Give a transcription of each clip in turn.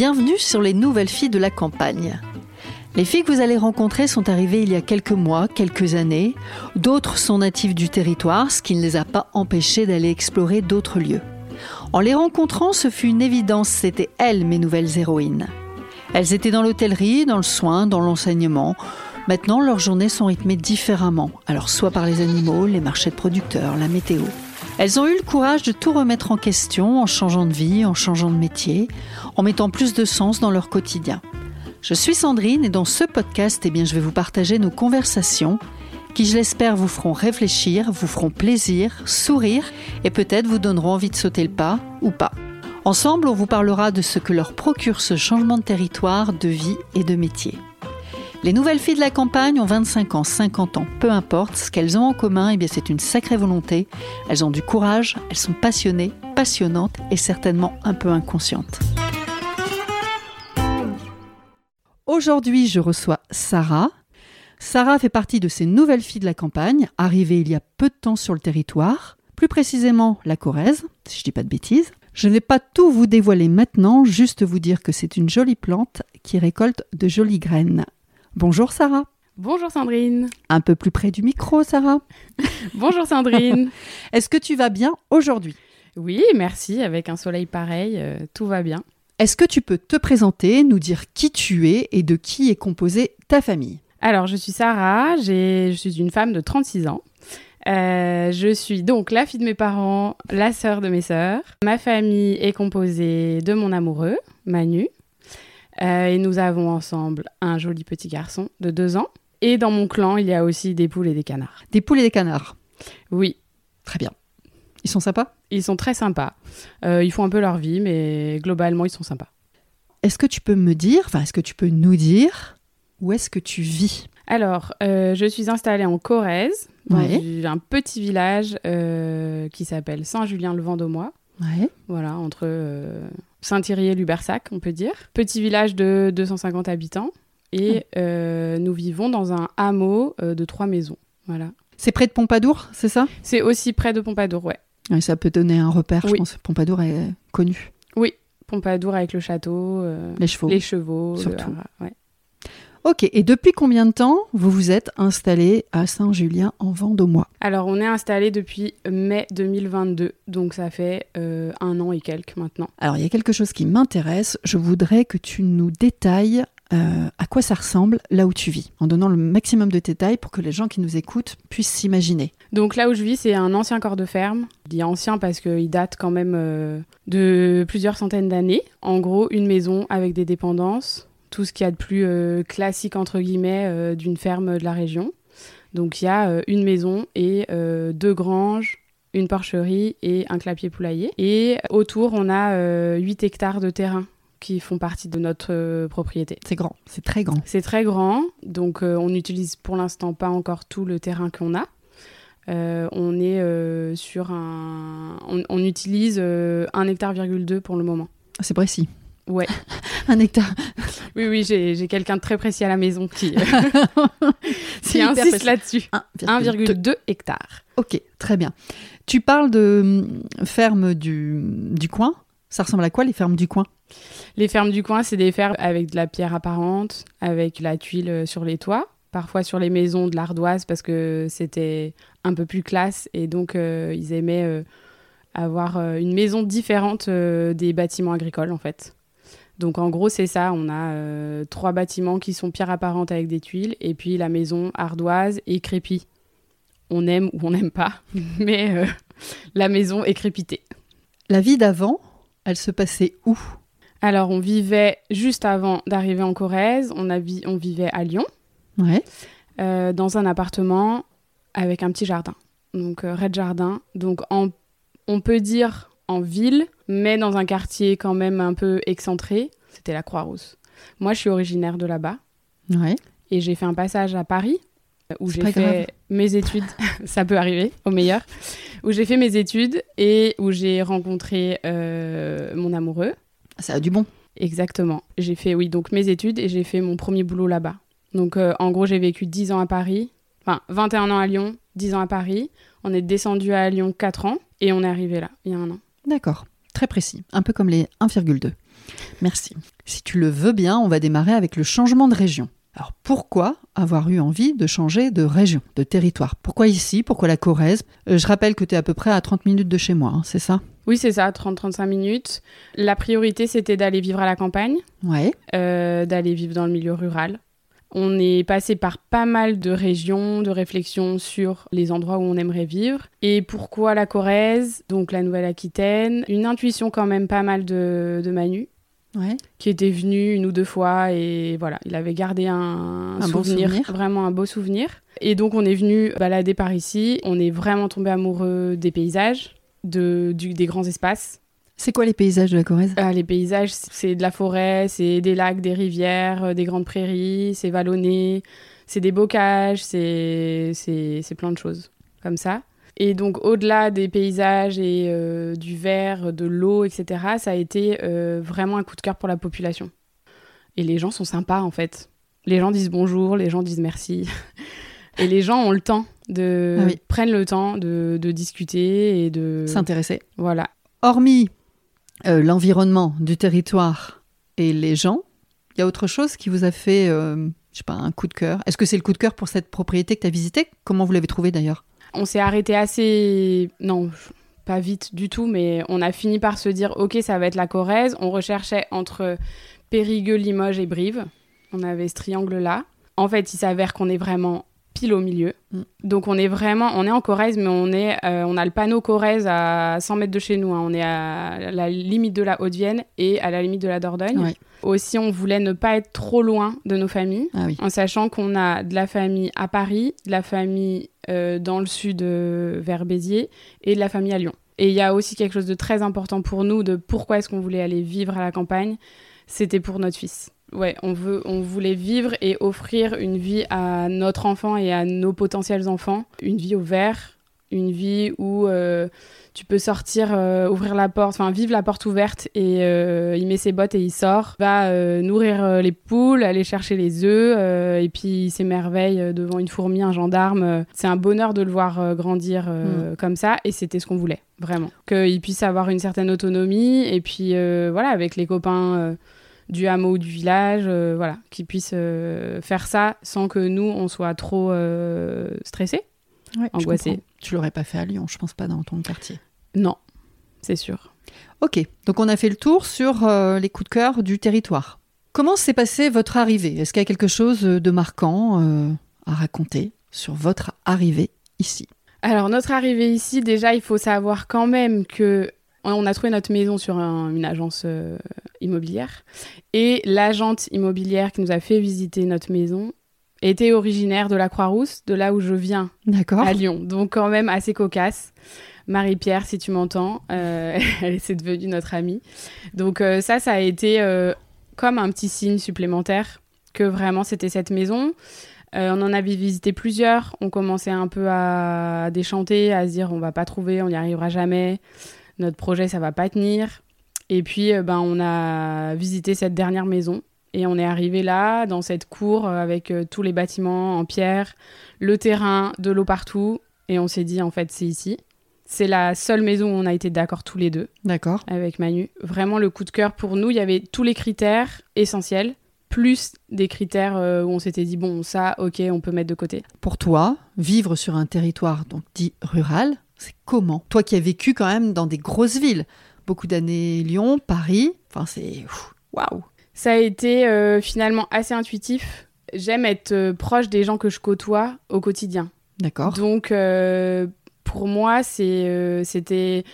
Bienvenue sur les nouvelles filles de la campagne. Les filles que vous allez rencontrer sont arrivées il y a quelques mois, quelques années. D'autres sont natives du territoire, ce qui ne les a pas empêchées d'aller explorer d'autres lieux. En les rencontrant, ce fut une évidence, c'était elles mes nouvelles héroïnes. Elles étaient dans l'hôtellerie, dans le soin, dans l'enseignement. Maintenant, leurs journées sont rythmées différemment, alors soit par les animaux, les marchés de producteurs, la météo. Elles ont eu le courage de tout remettre en question en changeant de vie, en changeant de métier, en mettant plus de sens dans leur quotidien. Je suis Sandrine et dans ce podcast, eh bien, je vais vous partager nos conversations qui, je l'espère, vous feront réfléchir, vous feront plaisir, sourire et peut-être vous donneront envie de sauter le pas ou pas. Ensemble, on vous parlera de ce que leur procure ce changement de territoire, de vie et de métier. Les nouvelles filles de la campagne ont 25 ans, 50 ans, peu importe. Ce qu'elles ont en commun, eh c'est une sacrée volonté. Elles ont du courage, elles sont passionnées, passionnantes et certainement un peu inconscientes. Aujourd'hui, je reçois Sarah. Sarah fait partie de ces nouvelles filles de la campagne, arrivées il y a peu de temps sur le territoire, plus précisément la Corrèze, si je dis pas de bêtises. Je ne vais pas tout vous dévoiler maintenant, juste vous dire que c'est une jolie plante qui récolte de jolies graines. Bonjour Sarah. Bonjour Sandrine. Un peu plus près du micro, Sarah. Bonjour Sandrine. Est-ce que tu vas bien aujourd'hui? Oui, merci. Avec un soleil pareil, euh, tout va bien. Est-ce que tu peux te présenter, nous dire qui tu es et de qui est composée ta famille? Alors, je suis Sarah, je suis une femme de 36 ans. Euh, je suis donc la fille de mes parents, la sœur de mes sœurs. Ma famille est composée de mon amoureux, Manu. Euh, et nous avons ensemble un joli petit garçon de deux ans. Et dans mon clan, il y a aussi des poules et des canards. Des poules et des canards Oui. Très bien. Ils sont sympas? Ils sont très sympas. Euh, ils font un peu leur vie, mais globalement, ils sont sympas. Est-ce que tu peux me dire, enfin, est-ce que tu peux nous dire où est-ce que tu vis? Alors, euh, je suis installée en Corrèze, dans un petit village euh, qui s'appelle Saint-Julien-le-Vendômois. Ouais. Voilà, entre Saint-Thierry et Lubersac, on peut dire. Petit village de 250 habitants. Et nous vivons dans un hameau de trois maisons. Voilà. C'est près de Pompadour, c'est ça? C'est aussi près de Pompadour, ouais. ça peut donner un repère, je pense. Pompadour est connu. Oui, Pompadour avec le château. les chevaux. Les chevaux. Surtout. ouais. Ok, et depuis combien de temps vous vous êtes installé à Saint-Julien en Vendômois Alors, on est installé depuis mai 2022, donc ça fait euh, un an et quelques maintenant. Alors, il y a quelque chose qui m'intéresse. Je voudrais que tu nous détailles euh, à quoi ça ressemble là où tu vis, en donnant le maximum de détails pour que les gens qui nous écoutent puissent s'imaginer. Donc là où je vis, c'est un ancien corps de ferme. Je dis ancien parce qu'il date quand même euh, de plusieurs centaines d'années. En gros, une maison avec des dépendances, tout ce qu'il y a de plus euh, classique entre guillemets d'une ferme de la région. Donc il y a une maison et deux granges, une porcherie et un clapier poulailler. Et autour, on a 8 hectares de terrain qui font partie de notre propriété. C'est grand, c'est très grand. C'est très grand, donc on n'utilise pour l'instant pas encore tout le terrain qu'on a. on est sur un... On, utilise un hectare virgule deux pour le moment. C'est précis. Ouais. un hectare. Oui, oui, j'ai quelqu'un de très précis à la maison qui, qui insiste là-dessus. 1,2 hectares. Ok, très bien. Tu parles de ferme du, du coin. Ça ressemble à quoi les fermes du coin? Les fermes du coin, c'est des fermes avec de la pierre apparente, avec la tuile sur les toits, parfois sur les maisons de l'ardoise parce que c'était un peu plus classe et donc euh, ils aimaient euh, avoir euh, une maison différente des bâtiments agricoles en fait. Donc en gros, c'est ça. On a trois bâtiments qui sont pierre apparente avec des tuiles et puis la maison ardoise et crépie. On aime ou on n'aime pas, mais la maison est crépitée. La vie d'avant, elle se passait où? Alors, on vivait juste avant d'arriver en Corrèze. On, on vivait à Lyon, ouais. euh, dans un appartement avec un petit jardin. Donc, euh, Red Jardin. Donc, on peut dire en ville, mais dans un quartier quand même un peu excentré. C'était la Croix-Rousse. Moi, je suis originaire de là-bas. Ouais. Et j'ai fait un passage à Paris où j'ai fait grave. mes études, ça peut arriver au meilleur, où j'ai fait mes études et où j'ai rencontré euh, mon amoureux. Ça a du bon. Exactement. J'ai fait, oui, donc mes études et j'ai fait mon premier boulot là-bas. Donc euh, en gros, j'ai vécu 10 ans à Paris, enfin 21 ans à Lyon, 10 ans à Paris. On est descendu à Lyon 4 ans et on est arrivé là, il y a un an. D'accord, très précis, un peu comme les 1,2. Merci. Si tu le veux bien, on va démarrer avec le changement de région. Alors pourquoi avoir eu envie de changer de région, de territoire? Pourquoi ici? Pourquoi la Corrèze? Euh, Je rappelle que tu es à peu près à 30 minutes de chez moi, hein, c'est ça? Oui, c'est ça, 30-35 minutes. La priorité, c'était d'aller vivre à la campagne, Ouais. euh, d'aller vivre dans le milieu rural. On est passé par pas mal de régions, de réflexions sur les endroits où on aimerait vivre. Et pourquoi la Corrèze, donc la Nouvelle-Aquitaine? Une intuition quand même pas mal de, de Manu, Ouais. qui était venu une ou deux fois et voilà, il avait gardé un, Un bon souvenir, souvenir. vraiment un beau souvenir. Et donc on est venu balader par ici, on est vraiment tombé amoureux des paysages, de, du- des grands espaces. C'est quoi les paysages de la Corrèze? Ah, les paysages, c'est de la forêt, c'est des lacs, des rivières, euh, des grandes prairies, c'est vallonné, c'est des bocages, c'est c'est c'est plein de choses comme ça. Et donc au-delà des paysages et euh, du verre, de l'eau, etc., ça a été euh, vraiment un coup de cœur pour la population. Et les gens sont sympas en fait. Les gens disent bonjour, les gens disent merci. et les gens ont le temps de Ah oui. prennent le temps de, de discuter et de S'intéresser. voilà Hormis euh, l'environnement du territoire et les gens, il y a autre chose qui vous a fait, euh, je sais pas, un coup de cœur? Est-ce que c'est le coup de cœur pour cette propriété que tu as visitée? Comment vous l'avez trouvé d'ailleurs? On s'est arrêté assez. Non, pas vite du tout, mais on a fini par se dire ok, ça va être la Corrèze. On recherchait entre Périgueux, Limoges et Brive. On avait ce triangle-là. En fait, il s'avère qu'on est vraiment pile au milieu. Mm. Donc on est vraiment, on est en Corrèze, mais on est, euh, on a le panneau Corrèze à 100 mètres de chez nous. hein. On est à la limite de la Haute-Vienne et à la limite de la Dordogne. Ouais. Aussi, on voulait ne pas être trop loin de nos familles Ah oui. en sachant qu'on a de la famille à Paris, de la famille euh, dans le sud euh, vers Béziers et de la famille à Lyon. Et il y a aussi quelque chose de très important pour nous de pourquoi est-ce qu'on voulait aller vivre à la campagne, c'était pour notre fils. Ouais, on, veut, on voulait vivre et offrir une vie à notre enfant et à nos potentiels enfants, une vie au vert, une vie où euh, tu peux sortir, euh, ouvrir la porte, enfin vivre la porte ouverte et euh, il met ses bottes et il sort, va nourrir les poules, aller chercher les œufs et puis il s'émerveille devant une fourmi, un gendarme. C'est un bonheur de le voir grandir euh, comme ça et c'était ce qu'on voulait, vraiment. Qu'il puisse avoir une certaine autonomie et puis voilà, avec les copains. Du hameau ou du village, euh, voilà, qu'il puisse euh, faire ça sans que nous on soit trop euh, stressés. Ouais, je Angoissé. comprends. Tu l'aurais pas fait à Lyon, je pense pas dans ton quartier. Non, c'est sûr. Ok, donc on a fait le tour sur les coups de cœur du territoire. Comment s'est passée votre arrivée? Est-ce qu'il y a quelque chose de marquant à raconter sur votre arrivée ici? Alors notre arrivée ici, déjà il faut savoir quand même que on a trouvé notre maison sur un- une agence euh, immobilière et l'agente immobilière qui nous a fait visiter notre maison était originaire de la Croix-Rousse, de là où je viens à Lyon. Donc quand même assez cocasse. Marie-Pierre, si tu m'entends, euh, elle c'est devenue notre amie. Donc euh, ça, ça a été comme un petit signe supplémentaire que vraiment c'était cette maison. Euh, on en avait visité plusieurs. On commençait un peu à déchanter, à se dire on va pas trouver, on n'y arrivera jamais. Notre projet, ça va pas tenir. Et puis, euh, ben, on a visité cette dernière maison. Et on est arrivé là, dans cette cour, euh, avec euh, tous les bâtiments en pierre, le terrain, de l'eau partout. Et on s'est dit, en fait, c'est ici. C'est la seule maison où on a été d'accord tous les deux D'accord. avec Manu. Vraiment le coup de cœur pour nous. Il y avait tous les critères essentiels, plus des critères où on s'était dit, bon, ça, ok, on peut mettre de côté. Pour toi, vivre sur un territoire donc dit rural, c'est comment Toi qui as vécu quand même dans des grosses villes, beaucoup d'années Lyon, Paris, enfin c'est waouh. Ça a été euh, finalement assez intuitif. J'aime être euh, proche des gens que je côtoie au quotidien. D'accord. Donc, euh, pour moi, c'était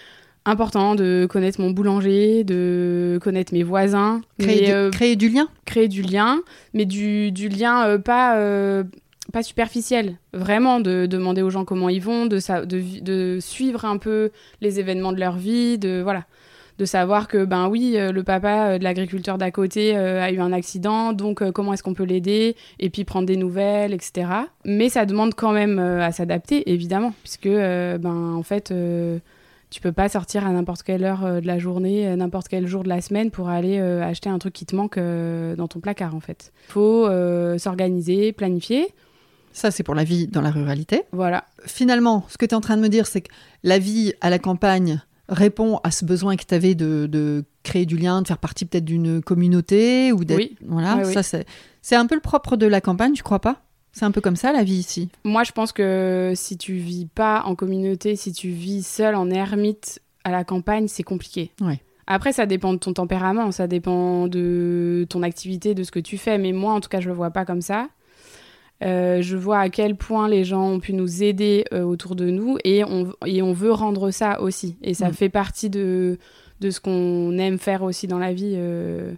important de connaître mon boulanger, de connaître mes voisins, Créer, mais, du, créer du lien? créer du lien, mais du, du lien pas, pas. Vraiment, de demander aux gens comment ils vont, de, de, suivre un peu les événements de leur vie, de voilà. De savoir que, ben oui, euh, le papa euh, de l'agriculteur d'à côté euh, a eu un accident, donc comment est-ce qu'on peut l'aider, et puis prendre des nouvelles, etc. Mais ça demande quand même à s'adapter, évidemment, puisque, ben en fait, tu peux pas sortir à n'importe quelle heure de la journée, n'importe quel jour de la semaine pour aller acheter un truc qui te manque dans ton placard, en fait. Faut euh, s'organiser, planifier, Ça c'est pour la vie dans la ruralité. voilà. Finalement, ce que tu es en train de me dire, c'est que la vie à la campagne répond à ce besoin que tu avais de, de, créer du lien, de faire partie peut-être d'une communauté ou d'être. Oui. Voilà, Oui, oui. ça c'est c'est un peu le propre de la campagne, tu crois pas? C'est un peu comme ça la vie ici? Moi, je pense que si tu vis pas en communauté, si tu vis seul en ermite à la campagne, c'est compliqué. Ouais. Après, ça dépend de ton tempérament, ça dépend de ton activité, de ce que tu fais. Mais moi, en tout cas, je le vois pas comme ça. Euh, je vois à quel point les gens ont pu nous aider euh, autour de nous et on, et on veut rendre ça aussi. Et ça Mm. fait partie de, de ce qu'on aime faire aussi dans la vie, euh,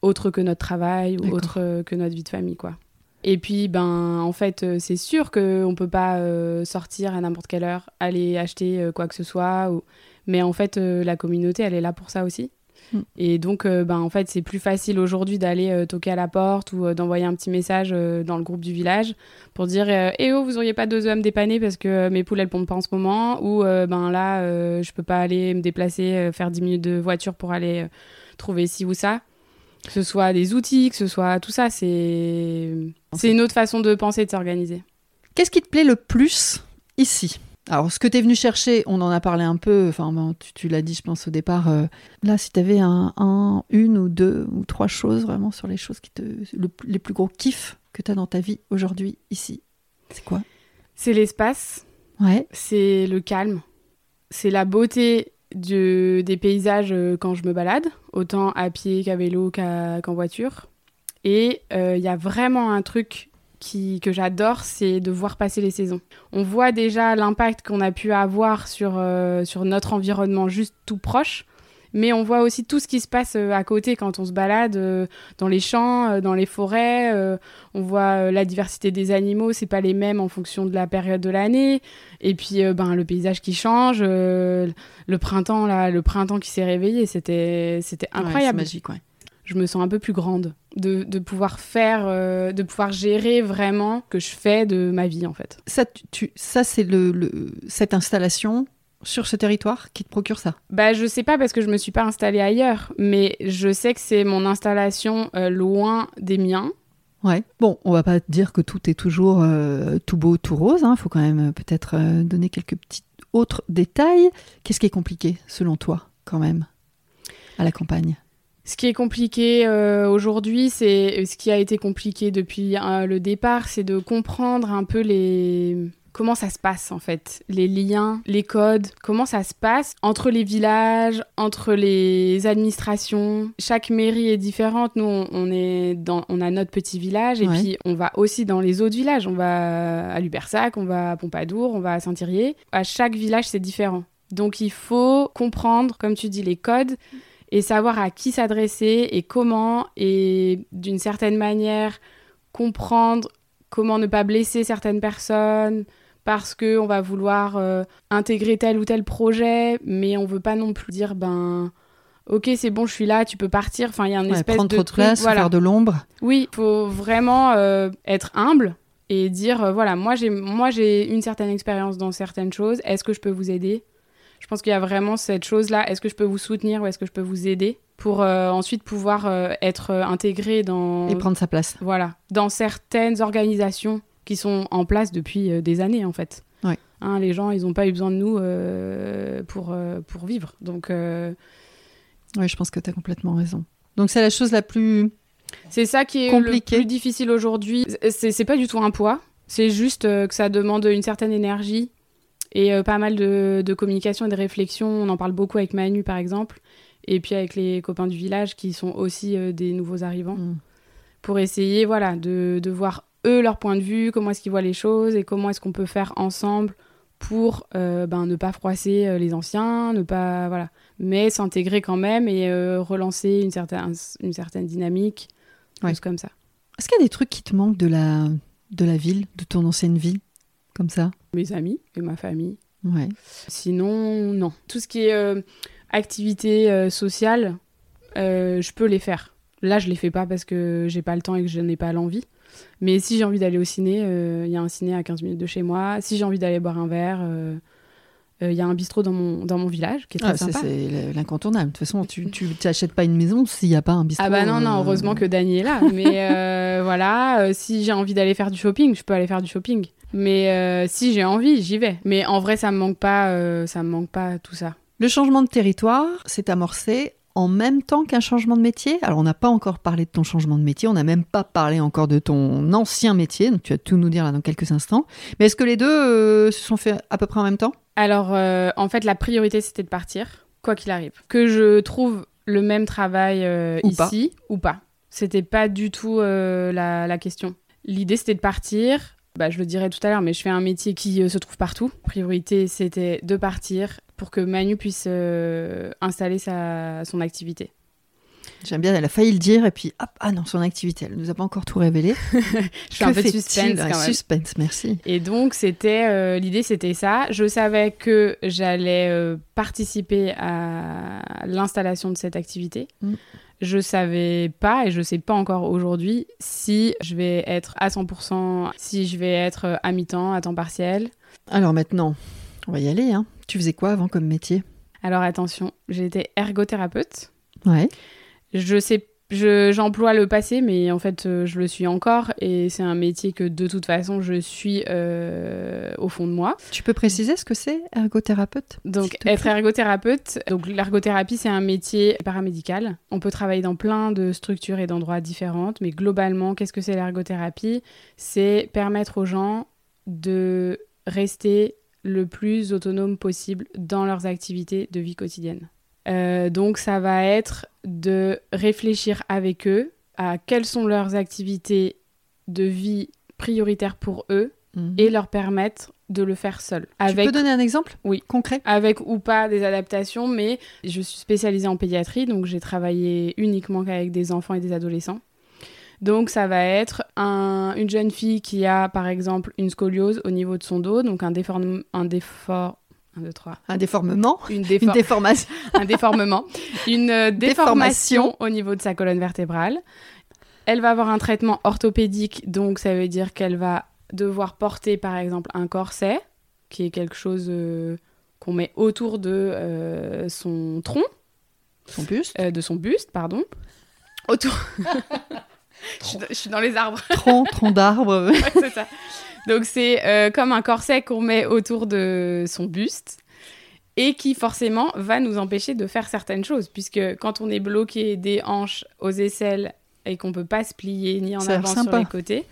autre que notre travail ou autre que notre vie de famille, quoi. Et puis, ben, en fait, c'est sûr qu'on peut pas sortir à n'importe quelle heure, aller acheter quoi que ce soit. Ou... Mais en fait, la communauté, elle est là pour ça aussi. Mm. Et donc, euh, ben, en fait, c'est plus facile aujourd'hui d'aller euh, toquer à la porte ou euh, d'envoyer un petit message dans le groupe du village pour dire Eh oh, vous auriez pas deux œufs à me dépanner parce que mes poules, elles pondent pas en ce moment. Ou ben là, je peux pas aller me déplacer, faire 10 minutes de voiture pour aller trouver ci ou ça. Que ce soit des outils, que ce soit tout ça, c'est c'est une autre façon de penser et de s'organiser. Qu'est-ce qui te plaît le plus ici? Alors, ce que tu es venu chercher, on en a parlé un peu, enfin, ben, tu, tu l'as dit, je pense, au départ. euh, là, si tu avais un, un, une ou deux ou trois choses vraiment sur les choses qui te. le- les plus gros kiffs que tu as dans ta vie aujourd'hui, ici, c'est quoi? C'est l'espace, Ouais. c'est le calme, c'est la beauté des paysages euh, quand je me balade, autant à pied qu'à vélo qu'en voiture. Et euh, il y a vraiment un truc qui, que j'adore, c'est de voir passer les saisons. On voit déjà l'impact qu'on a pu avoir sur, euh, sur notre environnement juste tout proche, mais on voit aussi tout ce qui se passe euh, à côté quand on se balade euh, dans les champs, dans les forêts. euh, on voit la diversité des animaux, c'est pas les mêmes en fonction de la période de l'année. Et puis ben le paysage qui change, le printemps là, le printemps qui s'est réveillé, c'était c'était incroyable. c'est magique, ouais. je me sens un peu plus grande de, de pouvoir faire, euh, de pouvoir gérer vraiment ce que je fais de ma vie en fait. Ça, tu, ça c'est le, le- cette installation sur ce territoire qui te procure ça? Bah je sais pas parce que je me suis pas installée ailleurs, mais je sais que c'est mon installation euh, loin des miens. Ouais. Bon, on va pas dire que tout est toujours euh, tout beau, tout rose. Il faut quand même peut-être donner quelques petits autres détails. Qu'est-ce qui est compliqué, selon toi, quand même, à la campagne? Ce qui est compliqué euh, aujourd'hui, c'est ce qui a été compliqué depuis euh, le départ, c'est de comprendre un peu les comment ça se passe en fait, les liens, les codes, comment ça se passe entre les villages, entre les administrations. Chaque mairie est différente. Nous, on, est dans, on a notre petit village et Ouais. puis on va aussi dans les autres villages. On va à Lubersac, on va à Pompadour, on va à Saint-Thirier. À chaque village, c'est différent. Donc il faut comprendre, comme tu dis, les codes et savoir à qui s'adresser et comment et d'une certaine manière comprendre comment ne pas blesser certaines personnes parce que on va vouloir euh, intégrer tel ou tel projet mais on veut pas non plus dire ben ok c'est bon je suis là tu peux partir enfin il y a une Ouais, espèce Prendre de trop de place, voilà. faire de l'ombre. Oui, il faut vraiment euh, être humble et dire euh, voilà, moi j'ai moi j'ai une certaine expérience dans certaines choses, est-ce que je peux vous aider? Je pense qu'il y a vraiment cette chose-là, est-ce que je peux vous soutenir ou est-ce que je peux vous aider pour euh, ensuite pouvoir euh, être euh, intégré dans Et prendre sa place. voilà, dans certaines organisations qui sont en place depuis des années en fait. Ouais. Hein, les gens, ils n'ont pas eu besoin de nous pour, pour vivre. Donc, Oui, je pense que tu as complètement raison. Donc c'est la chose la plus... C'est ça qui est Compliqué. le plus difficile aujourd'hui. C'est pas du tout un poids. C'est juste que ça demande une certaine énergie et euh, pas mal de, de communication et de réflexion. On en parle beaucoup avec Manu, par exemple, et puis avec les copains du village qui sont aussi euh, des nouveaux arrivants, Mm. pour essayer voilà, de, de voir eux leur point de vue, comment est-ce qu'ils voient les choses et comment est-ce qu'on peut faire ensemble pour euh, ben, ne pas froisser les anciens, ne pas voilà, mais s'intégrer quand même et relancer une certaine, une certaine dynamique, Ouais. comme ça. Est-ce qu'il y a des trucs qui te manquent de la, de la ville, de ton ancienne vie, comme ça Mes amis et ma famille. Ouais. Sinon, non. Tout ce qui est euh, activité euh, sociale, euh, je peux les faire. Là, je les fais pas parce que j'ai pas le temps et que je n'ai pas l'envie. Mais si j'ai envie d'aller au ciné, il y a un ciné à 15 minutes de chez moi. Si j'ai envie d'aller boire un verre, il y a un bistrot dans mon, dans mon village qui est très Ah, sympa. c'est l'incontournable. De toute façon, tu t'achètes pas une maison s'il n'y a pas un bistrot. Ah bah non, non, euh, heureusement que Dany est là. Mais euh, voilà, euh, si j'ai envie d'aller faire du shopping, je peux aller faire du shopping. Mais euh, si j'ai envie, j'y vais. Mais en vrai, ça me manque pas, euh, ça me manque pas tout ça. Le changement de territoire s'est amorcé en même temps qu'un changement de métier? Alors, on n'a pas encore parlé de ton changement de métier, on n'a même pas parlé encore de ton ancien métier, donc tu vas tout nous dire là dans quelques instants. Mais est-ce que les deux euh, se sont faits à peu près en même temps? Alors, euh, en fait, la priorité, c'était de partir, quoi qu'il arrive. Que je trouve le même travail euh, Ou pas. ici ou pas. C'était pas du tout euh, la, la question. L'idée, c'était de partir. Bah, je le dirai tout à l'heure, mais je fais un métier qui se trouve partout. Priorité, c'était de partir pour que Manu puisse installer sa, son activité. J'aime bien, elle a failli le dire, et puis hop, ah non, son activité, elle nous a pas encore tout révélé. Je fais un peu de suspense Un quand même. Suspense, merci. Et donc, c'était euh, l'idée, c'était ça. Je savais que j'allais euh, participer à l'installation de cette activité. Mm. Je savais pas et je sais pas encore aujourd'hui si je vais être à 100%, si je vais être euh, à mi-temps, à temps partiel. Alors maintenant, on va y aller. Hein. Tu faisais quoi avant comme métier? Alors attention, été ergothérapeute. Ouais. Je sais, je- j'emploie le passé, mais en fait, euh, je le suis encore et c'est un métier que de toute façon, je suis euh, au fond de moi. Tu peux préciser ce que c'est, ergothérapeute Donc, être ergothérapeute, donc l'ergothérapie, c'est un métier paramédical. On peut travailler dans plein de structures et d'endroits différents, mais globalement, qu'est-ce que c'est l'ergothérapie? C'est permettre aux gens de rester le plus autonome possible dans leurs activités de vie quotidienne. Euh, donc, ça va être de réfléchir avec eux à quelles sont leurs activités de vie prioritaires pour eux Mhm. et leur permettre de le faire seuls. Tu Avec peux donner un exemple Oui. Concret? Avec ou pas des adaptations, mais je suis spécialisée en pédiatrie, donc j'ai travaillé uniquement qu'avec des enfants et des adolescents. Donc ça va être un- une jeune fille qui a par exemple une scoliose au niveau de son dos, donc un déforme, un défor, un, déformement une Une défor- déformation un déformement, une euh, Déformation. déformation au niveau de sa colonne vertébrale. Elle va avoir un traitement orthopédique, donc ça veut dire qu'elle va devoir porter par exemple un corset, qui est quelque chose euh, qu'on met autour de euh, son tronc, Son buste de son buste, pardon. Autour. je, suis dans- je suis dans les arbres. Tronc, tronc d'arbre. Ouais, c'est ça. Donc c'est euh, comme un corset qu'on met autour de son buste et qui forcément va nous empêcher de faire certaines choses puisque quand on est bloqué des hanches aux aisselles et qu'on peut pas se plier ni en Ça avant sur les côtés.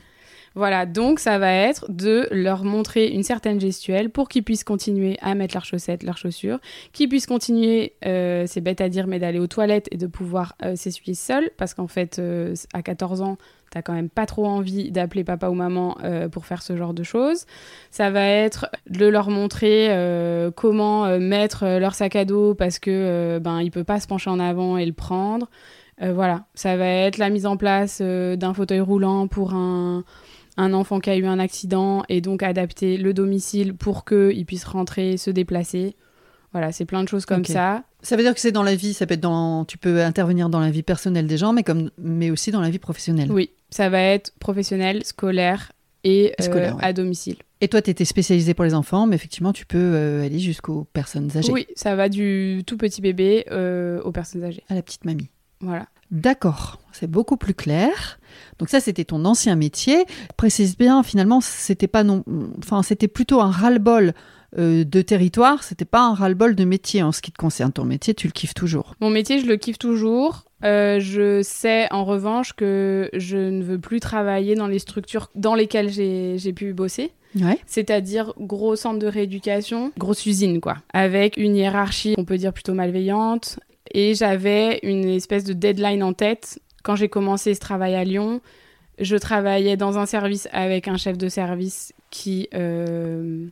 Voilà, donc ça va être de leur montrer une certaine gestuelle pour qu'ils puissent continuer à mettre leurs chaussettes, leurs chaussures, qu'ils puissent continuer, euh, c'est bête à dire, mais d'aller aux toilettes et de pouvoir euh, s'essuyer seuls, parce qu'en fait, euh, à 14 ans, t'as quand même pas trop envie d'appeler papa ou maman pour faire ce genre de choses. Ça va être de leur montrer comment mettre leur sac à dos parce que euh, ben il peut pas se pencher en avant et le prendre. Voilà, ça va être la mise en place d'un fauteuil roulant pour un un enfant qui a eu un accident et donc adapter le domicile pour qu'il puisse rentrer, se déplacer. Voilà, c'est plein de choses comme ça. Ça veut dire que c'est dans la vie, ça peut être dans, tu peux intervenir dans la vie personnelle des gens, mais comme, mais aussi dans la vie professionnelle. Oui, ça va être professionnel, scolaire et euh, ouais. à domicile. Et toi, tu étais spécialisée pour les enfants, mais effectivement, tu peux euh, aller jusqu'aux personnes âgées, Oui, ça va du tout petit bébé euh, aux personnes âgées. à la petite mamie. Voilà. D'accord, c'est beaucoup plus clair. Donc ça, c'était ton ancien métier. Précise bien, finalement, c'était pas non, enfin, c'était plutôt un ras-le-bol euh, de territoire. C'était pas un ras-le-bol de métier en ce qui te concerne. Ton métier, tu le kiffes toujours. Mon métier, je le kiffe toujours. Euh, je sais en revanche que je ne veux plus travailler dans les structures dans lesquelles j'ai pu bosser. Ouais. C'est-à-dire gros centre de rééducation, grosse usine quoi, avec une hiérarchie on peut dire plutôt malveillante. Et j'avais une espèce de deadline en tête. Quand j'ai commencé ce travail à Lyon, je travaillais dans un service avec un chef de service qui euh,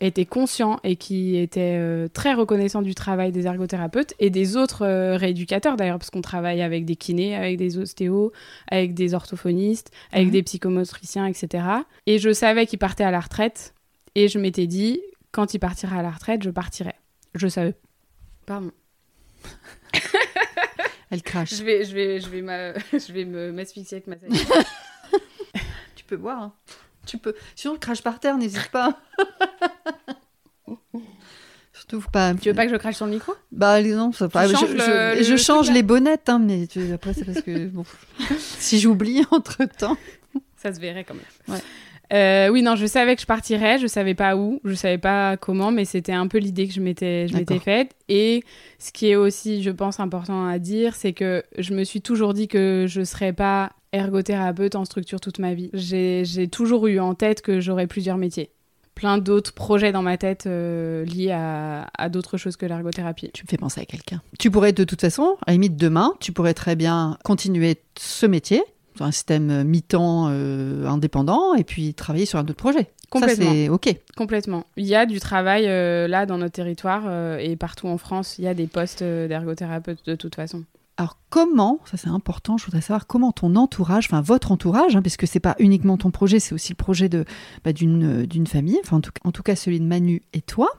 était conscient et qui était euh, très reconnaissant du travail des ergothérapeutes et des autres euh, rééducateurs d'ailleurs, parce qu'on travaille avec des kinés, avec des ostéos, avec des orthophonistes, avec Mhm. des psychomotriciens, etc. Et je savais qu'il partait à la retraite et je m'étais dit, quand il partira à la retraite, je partirai. Je savais. Pardon. Elle crache. Je vais, je vais, je vais, ma- je vais me m'asphyxier avec ma salive. Tu peux boire. hein. Tu peux. Sinon, crache par terre, n'hésite pas. Surtout pas. tu veux pas que je crache sur le micro? Bah non, ça pas. Je, le- je le change les bonnettes, hein, mais tu- après c'est parce que bon, si j'oublie entre temps. Ça se verrait quand même. Ouais. Euh, oui, non, je savais que je partirais, je savais pas où, je savais pas comment, mais c'était un peu l'idée que je m'étais, je m'étais faite. Et ce qui est aussi, je pense, important à dire, c'est que je me suis toujours dit que je serais pas ergothérapeute en structure toute ma vie. J'ai, j'ai toujours eu en tête que j'aurais plusieurs métiers plein d'autres projets dans ma tête euh, liés à, à d'autres choses que l'ergothérapie. Tu me fais penser à quelqu'un. Tu pourrais de toute façon, à la limite demain, tu pourrais très bien continuer ce métier sur un système mi-temps euh, indépendant et puis travailler sur un autre projet. Complètement. Ça, OK. Complètement. Il y a du travail euh, là dans notre territoire et partout en France, il y a des postes d'ergothérapeute de toute façon. Alors comment, ça c'est important, je voudrais savoir comment ton entourage, enfin votre entourage, hein, parce que c'est pas uniquement ton projet, c'est aussi le projet de bah, d'une d'une famille, enfin en tout, en tout, cas celui de Manu et toi.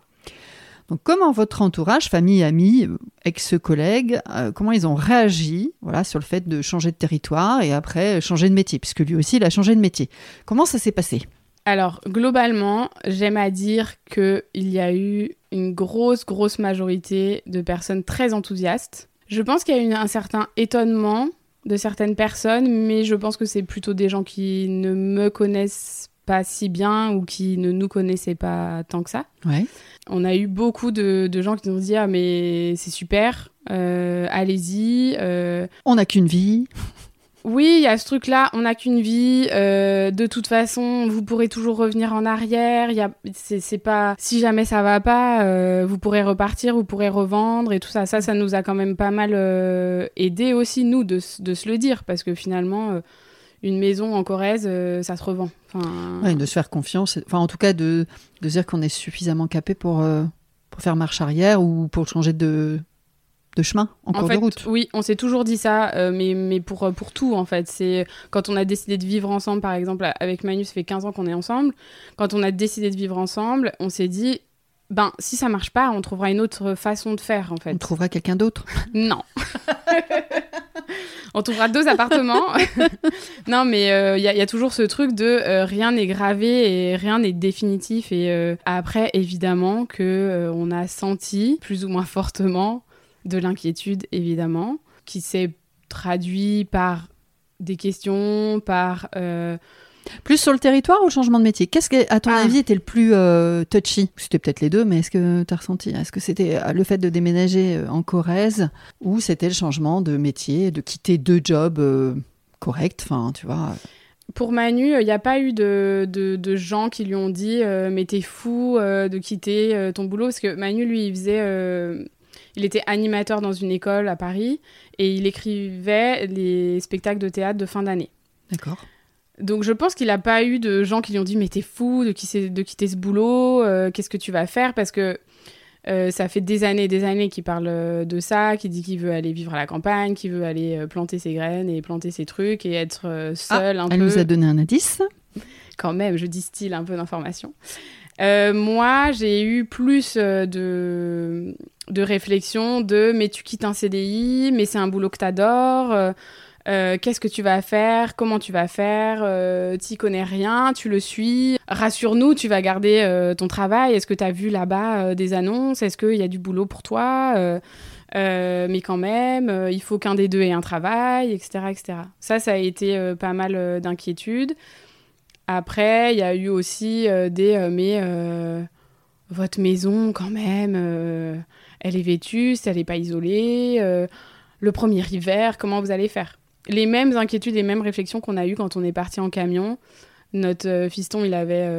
Donc comment votre entourage, famille, amis, ex-collègues, euh, comment ils ont réagi voilà, sur le fait de changer de territoire et après changer de métier, puisque lui aussi il a changé de métier. Comment ça s'est passé? Alors, globalement, j'aime à dire qu'il y a eu une grosse, grosse majorité de personnes très enthousiastes je pense qu'il y a eu un certain étonnement de certaines personnes, mais je pense que c'est plutôt des gens qui ne me connaissent pas si bien ou qui ne nous connaissaient pas tant que ça. Ouais. On a eu beaucoup de, gens qui nous ont dit Ah, mais c'est super, euh, allez-y. Euh. On n'a qu'une vie oui, il y a ce truc-là, on n'a qu'une vie. Euh, de toute façon, vous pourrez toujours revenir en arrière. Y a, c'est, pas si jamais ça va pas, euh, vous pourrez repartir, vous pourrez revendre et tout ça. Ça, ça nous a quand même pas mal euh, aidé aussi nous de, de, se le dire parce que finalement, une maison en Corrèze, ça se revend. Enfin... de se faire confiance. Enfin, en tout cas, de, de dire qu'on est suffisamment capé pour pour faire marche arrière ou pour changer de de chemin en, cours de route. Oui, on s'est toujours dit ça, euh, mais, mais pour, euh, pour tout en fait. C'est quand on a décidé de vivre ensemble, par exemple, avec Manu, ça fait 15 ans qu'on est ensemble. Quand on a décidé de vivre ensemble, on s'est dit, ben si ça marche pas, on trouvera une autre façon de faire en fait. On trouvera quelqu'un d'autre Non. on trouvera deux appartements. non, mais il euh, y, a toujours ce truc de rien n'est gravé et rien n'est définitif. Et après, évidemment, que on a senti plus ou moins fortement de l'inquiétude, évidemment, qui s'est traduit par des questions, par... Euh, plus sur le territoire ou le changement de métier? Qu'est-ce qui, à ton ah. avis, était le plus euh, touchy? C'était peut-être les deux, mais est-ce que tu as ressenti? Est-ce que c'était euh, le fait de déménager en Corrèze ou c'était le changement de métier, de quitter deux jobs corrects? Enfin, tu vois. Pour Manu, il n'y a pas eu de, de, gens qui lui ont dit mais t'es fou de quitter ton boulot parce que Manu lui il faisait il était animateur dans une école à Paris et il écrivait les spectacles de théâtre de fin d'année. D'accord. Donc je pense qu'il n'a pas eu de gens qui lui ont dit mais t'es fou de, de quitter ce boulot, euh, qu'est-ce que tu vas faire? Parce que euh, ça fait des années et des années qu'il parle euh, de ça, qu'il dit qu'il veut aller vivre à la campagne, qu'il veut aller planter ses graines et planter ses trucs et être seul ah, un elle peu. nous a donné un indice. Quand même, je distille un peu d'informations. Euh, moi, j'ai eu plus de, de réflexion de mais tu quittes un CDI, mais c'est un boulot que t'adores. Euh, qu'est-ce que tu vas faire? Comment tu vas faire? Euh, T'y connais rien, tu le suis. Rassure-nous, tu vas garder ton travail. Est-ce que tu as vu là-bas des annonces? Est-ce qu'il y a du boulot pour toi? Mais quand même, il faut qu'un des deux ait un travail, etc. etc. Ça, ça a été pas mal d'inquiétude. Après, il y a eu aussi euh, des euh, mais euh, votre maison quand même, elle est vétuste, elle n'est pas isolée. le premier hiver, comment vous allez faire? Les mêmes inquiétudes, les mêmes réflexions qu'on a eues quand on est parti en camion. Notre fiston, il avait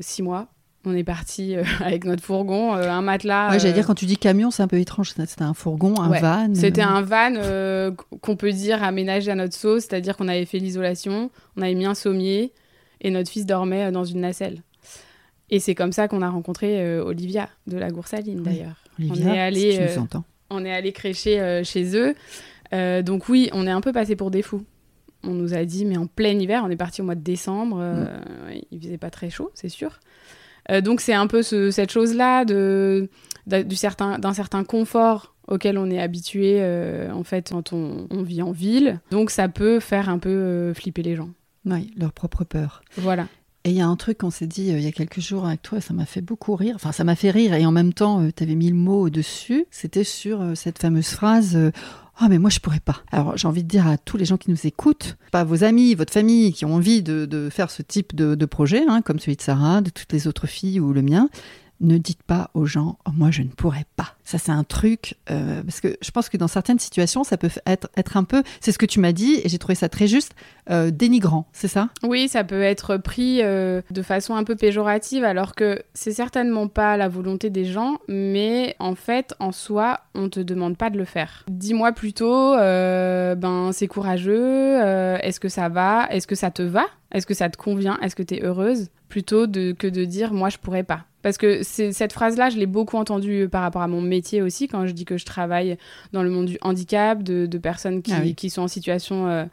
six mois. On est parti avec notre fourgon, un matelas. Ouais, j'allais dire, quand tu dis camion, c'est un peu étrange. C'était un fourgon, un van. C'était un van qu'on peut dire aménagé à notre sauce, c'est-à-dire qu'on avait fait l'isolation, on avait mis un sommier, et notre fils dormait euh, dans une nacelle. Et c'est comme ça qu'on a rencontré euh, Olivia de la Goursaline d'ailleurs. on est allé, euh, on est allé crécher chez eux. Donc oui, on est un peu passé pour des fous. On nous a dit, mais en plein hiver, on est parti au mois de décembre. Mm. il faisait pas très chaud, c'est sûr. donc c'est un peu cette chose-là de d'un certain, certain confort auquel on est habitué en fait quand on, on, vit en ville. Donc ça peut faire un peu flipper les gens. Oui, leur propre peur. Voilà. Et il y a un truc qu'on s'est dit euh, il y a quelques jours avec toi, ça m'a fait beaucoup rire. Enfin, ça m'a fait rire et en même temps, tu avais mis le mot au-dessus. C'était sur cette fameuse phrase ah mais moi je pourrais pas. Alors j'ai envie de dire à tous les gens qui nous écoutent, pas vos amis, votre famille qui ont envie de, faire ce type de, projet, hein, comme celui de Sarah, de toutes les autres filles ou le mien, ne dites pas aux gens oh, moi je ne pourrais pas. Ça c'est un truc euh, parce que je pense que dans certaines situations ça peut être un peu c'est ce que tu m'as dit et j'ai trouvé ça très juste euh, dénigrant, c'est ça? Oui, ça peut être pris euh, de façon un peu péjorative alors que c'est certainement pas la volonté des gens mais en fait en soi on te demande pas de le faire. Dis-moi plutôt ben c'est courageux, est-ce que ça va, est-ce que ça te va, est-ce que ça te convient, est-ce que tu es heureuse? Plutôt que de dire moi je pourrais pas. Parce que cette phrase-là, je l'ai beaucoup entendue par rapport à mon métier aussi, quand je dis que je travaille dans le monde du handicap, de, personnes qui, ah qui, sont en situation euh,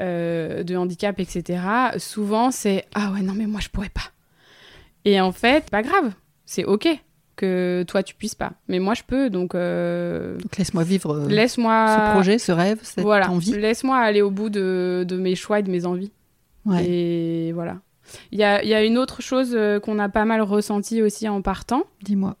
euh, de handicap, etc. Souvent, c'est Ah ouais, non, mais moi, je pourrais pas. Et en fait, pas grave, c'est OK que toi, tu puisses pas. Mais moi, je peux, donc. Euh, donc laisse-moi vivre laisse-moi... ce projet, ce rêve, cette voilà. envie. Laisse-moi aller au bout de, de mes choix et de mes envies. Ouais. Et voilà. Il y a, une autre chose euh, qu'on a pas mal ressenti aussi en partant. Dis-moi.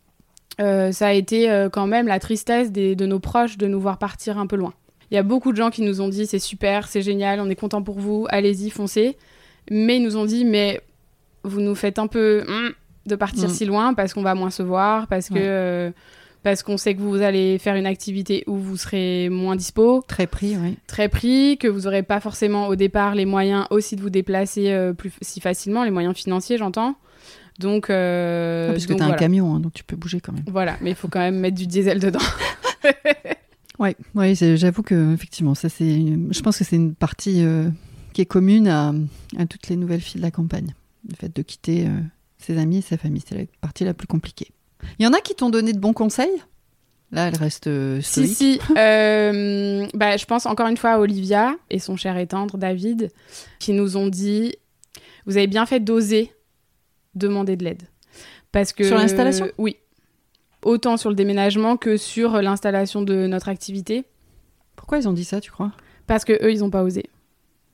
Euh, ça a été euh, quand même la tristesse de nos proches de nous voir partir un peu loin. Il y a beaucoup de gens qui nous ont dit c'est super, c'est génial, on est content pour vous, allez-y, foncez. Mais ils nous ont dit mais vous nous faites un peu hmm, de partir mm. si loin parce qu'on va moins se voir, parce que parce qu'on sait que vous allez faire une activité où vous serez moins dispo. Très pris, oui. Très pris, que vous n'aurez pas forcément au départ les moyens aussi de vous déplacer euh, plus si facilement, les moyens financiers, j'entends. Donc, euh, ah, parce que tu as un camion, hein, donc tu peux bouger quand même. Voilà, mais il faut quand même mettre du diesel dedans. oui, ouais, j'avoue que effectivement, ça c'est, je pense que c'est une partie euh, qui est commune à, à, toutes les nouvelles filles de la campagne. Le fait de quitter ses amis et sa famille, c'est la partie la plus compliquée. Il y en a qui t'ont donné de bons conseils? Là, elle reste euh, stoïque. Si, si. Euh, bah, je pense encore une fois à Olivia et son cher et tendre David, qui nous ont dit Vous avez bien fait d'oser demander de l'aide. Parce que, sur l'installation? Oui. Autant sur le déménagement que sur l'installation de notre activité. Pourquoi ils ont dit ça, tu crois? Parce que eux, ils n'ont pas osé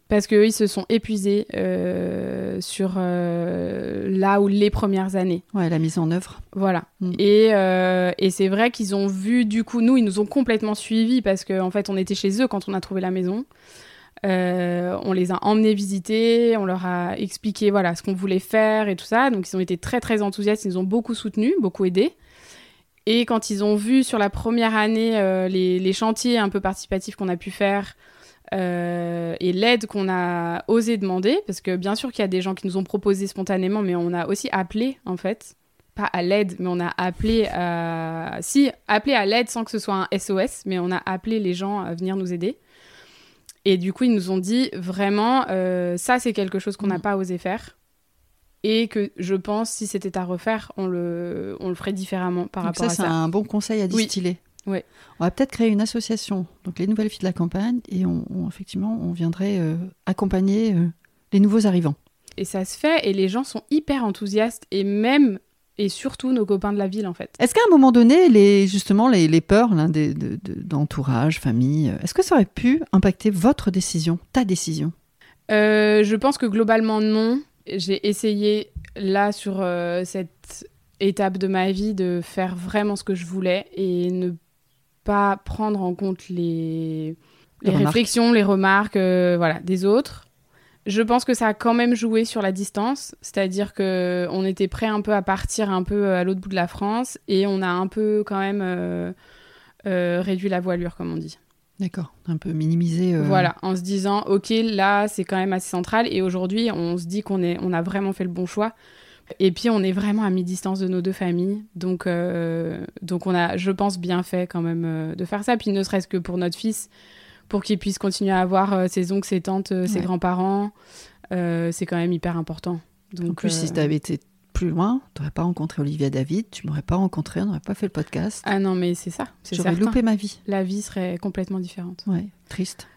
parce qu'eux, ils se sont épuisés euh, sur euh, là où les premières années. Ouais, la mise en œuvre. Voilà. Mm. Et, euh, et c'est vrai qu'ils ont vu, du coup, nous, ils nous ont complètement suivis parce qu'en en fait, on était chez eux quand on a trouvé la maison. on les a emmenés visiter, on leur a expliqué voilà ce qu'on voulait faire et tout ça. Donc ils ont été très très enthousiastes, ils nous ont beaucoup soutenus, beaucoup aidés. Et quand ils ont vu sur la première année les, les, chantiers un peu participatifs qu'on a pu faire, euh, et l'aide qu'on a osé demander, parce que bien sûr qu'il y a des gens qui nous ont proposé spontanément, mais on a aussi appelé en fait, pas à l'aide, mais on a appelé à... Si, appelé à l'aide sans que ce soit un SOS, mais on a appelé les gens à venir nous aider. Et du coup, ils nous ont dit vraiment, euh, ça c'est quelque chose qu'on n'a mm. pas osé faire. Et que je pense, si c'était à refaire, on le, on le ferait différemment par rapport à ça. Ça, c'est un bon conseil à distiller. On va peut-être créer une association, donc les nouvelles filles de la campagne, et on, effectivement, on viendrait euh, accompagner euh, les nouveaux arrivants. Et ça se fait, et les gens sont hyper enthousiastes, et même et surtout nos copains de la ville en fait. Est-ce qu'à un moment donné, les, justement, les, les peurs d'entourage, famille, euh, est-ce que ça aurait pu impacter votre décision, ta décision? Je pense que globalement non. J'ai essayé là sur cette étape de ma vie de faire vraiment ce que je voulais et ne pas prendre en compte les, les, réflexions, les remarques euh, voilà, des autres. Je pense que ça a quand même joué sur la distance, c'est-à-dire que on était prêt un peu à partir un peu à l'autre bout de la France et on a un peu quand même euh, euh, réduit la voilure, comme on dit. D'accord, un peu minimisé. Voilà, en se disant, ok, là c'est quand même assez central et aujourd'hui on se dit qu'on est, on a vraiment fait le bon choix et puis on est vraiment à mi-distance de nos deux familles, donc euh, donc on a, je pense, bien fait quand même euh, de faire ça. Puis ne serait-ce que pour notre fils, pour qu'il puisse continuer à avoir euh, ses oncles, ses tantes, ses grands-parents, c'est quand même hyper important. Donc, en plus, si tu avais été plus loin, tu n'aurais pas rencontré Olivia David, tu m'aurais pas rencontré, on n'aurait pas fait le podcast. Ah non, mais c'est ça. J'aurais loupé ma vie. La vie serait complètement différente. Ouais, triste.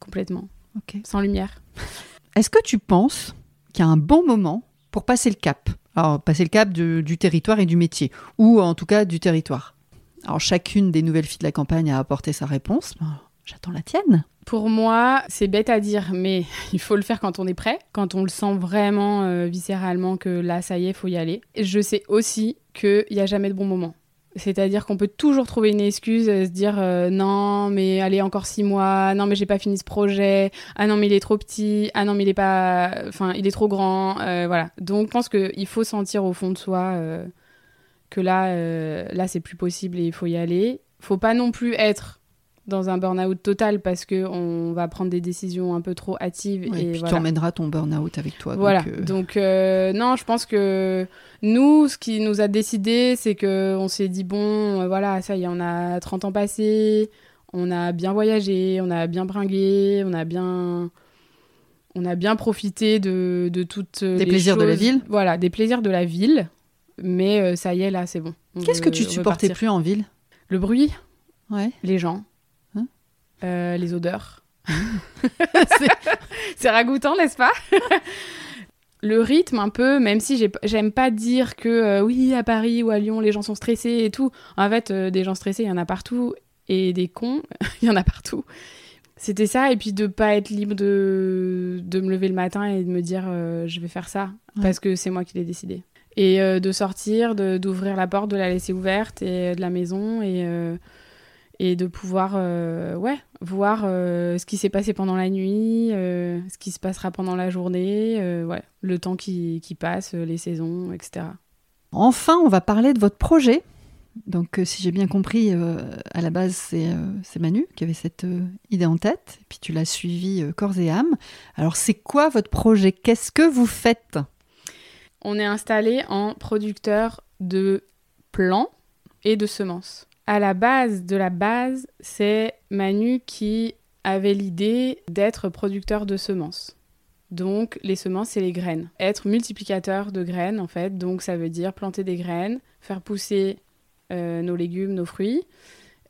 Complètement. Ok. Sans lumière. Est-ce que tu penses qu'il y a un bon moment pour passer le cap. Alors, passer le cap du territoire et du métier, ou en tout cas du territoire. Alors, chacune des nouvelles filles de la campagne a apporté sa réponse. J'attends la tienne. Pour moi, c'est bête à dire, mais il faut le faire quand on est prêt, quand on le sent vraiment euh, viscéralement que là, ça y est, faut y aller. Je sais aussi qu'il n'y a jamais de bon moment. C'est-à-dire qu'on peut toujours trouver une excuse, euh, se dire euh, non, mais allez encore six mois, non mais j'ai pas fini ce projet, ah non mais il est trop petit, ah non mais il est pas, enfin il est trop grand, voilà. Donc je pense qu'il faut sentir au fond de soi que là, là c'est plus possible et il faut y aller. Faut pas non plus être dans un burn-out total parce que on va prendre des décisions un peu trop hâtives. et, puis voilà. tu emmèneras ton burn-out avec toi. Voilà. Donc, euh, Donc, euh, non, je pense que nous, ce qui nous a décidé, c'est que on s'est dit bon, euh, voilà, ça y est, on a 30 ans passés, on a bien voyagé, on a bien bringué, on a bien on a bien profité de, de toutes Des plaisirs de la ville Voilà, des plaisirs de la ville. Mais euh, ça y est, là, c'est bon. On Qu'est-ce que tu supportais plus en ville? Le bruit, Ouais. les gens, euh, les odeurs. c'est, ragoûtant, n'est-ce pas? Le rythme, un peu, même si j'ai- j'aime pas dire que euh, oui, à Paris ou à Lyon, les gens sont stressés et tout. En fait, euh, des gens stressés, il y en a partout. Et des cons, il y en a partout. C'était ça, et puis de pas être libre de, de me lever le matin et de me dire je vais faire ça, Ouais. parce que c'est moi qui l'ai décidé. Et euh, de sortir, de- d'ouvrir la porte, de la laisser ouverte et euh, de la maison et, euh, et de pouvoir euh, ouais, voir euh, ce qui s'est passé pendant la nuit, euh, ce qui se passera pendant la journée, ouais, le temps qui, qui passe, les saisons, etc. Enfin, on va parler de votre projet. Donc, si j'ai bien compris, à la base, c'est Manu qui avait cette idée en tête. Et puis, tu l'as suivi corps et âme. Alors, c'est quoi votre projet? Qu'est-ce que vous faites? On est installé en producteur de plants et de semences. À la base de la base, c'est Manu qui avait l'idée d'être producteur de semences. Donc les semences, c'est les graines. Être multiplicateur de graines, en fait. Donc ça veut dire planter des graines, faire pousser euh, nos légumes, nos fruits,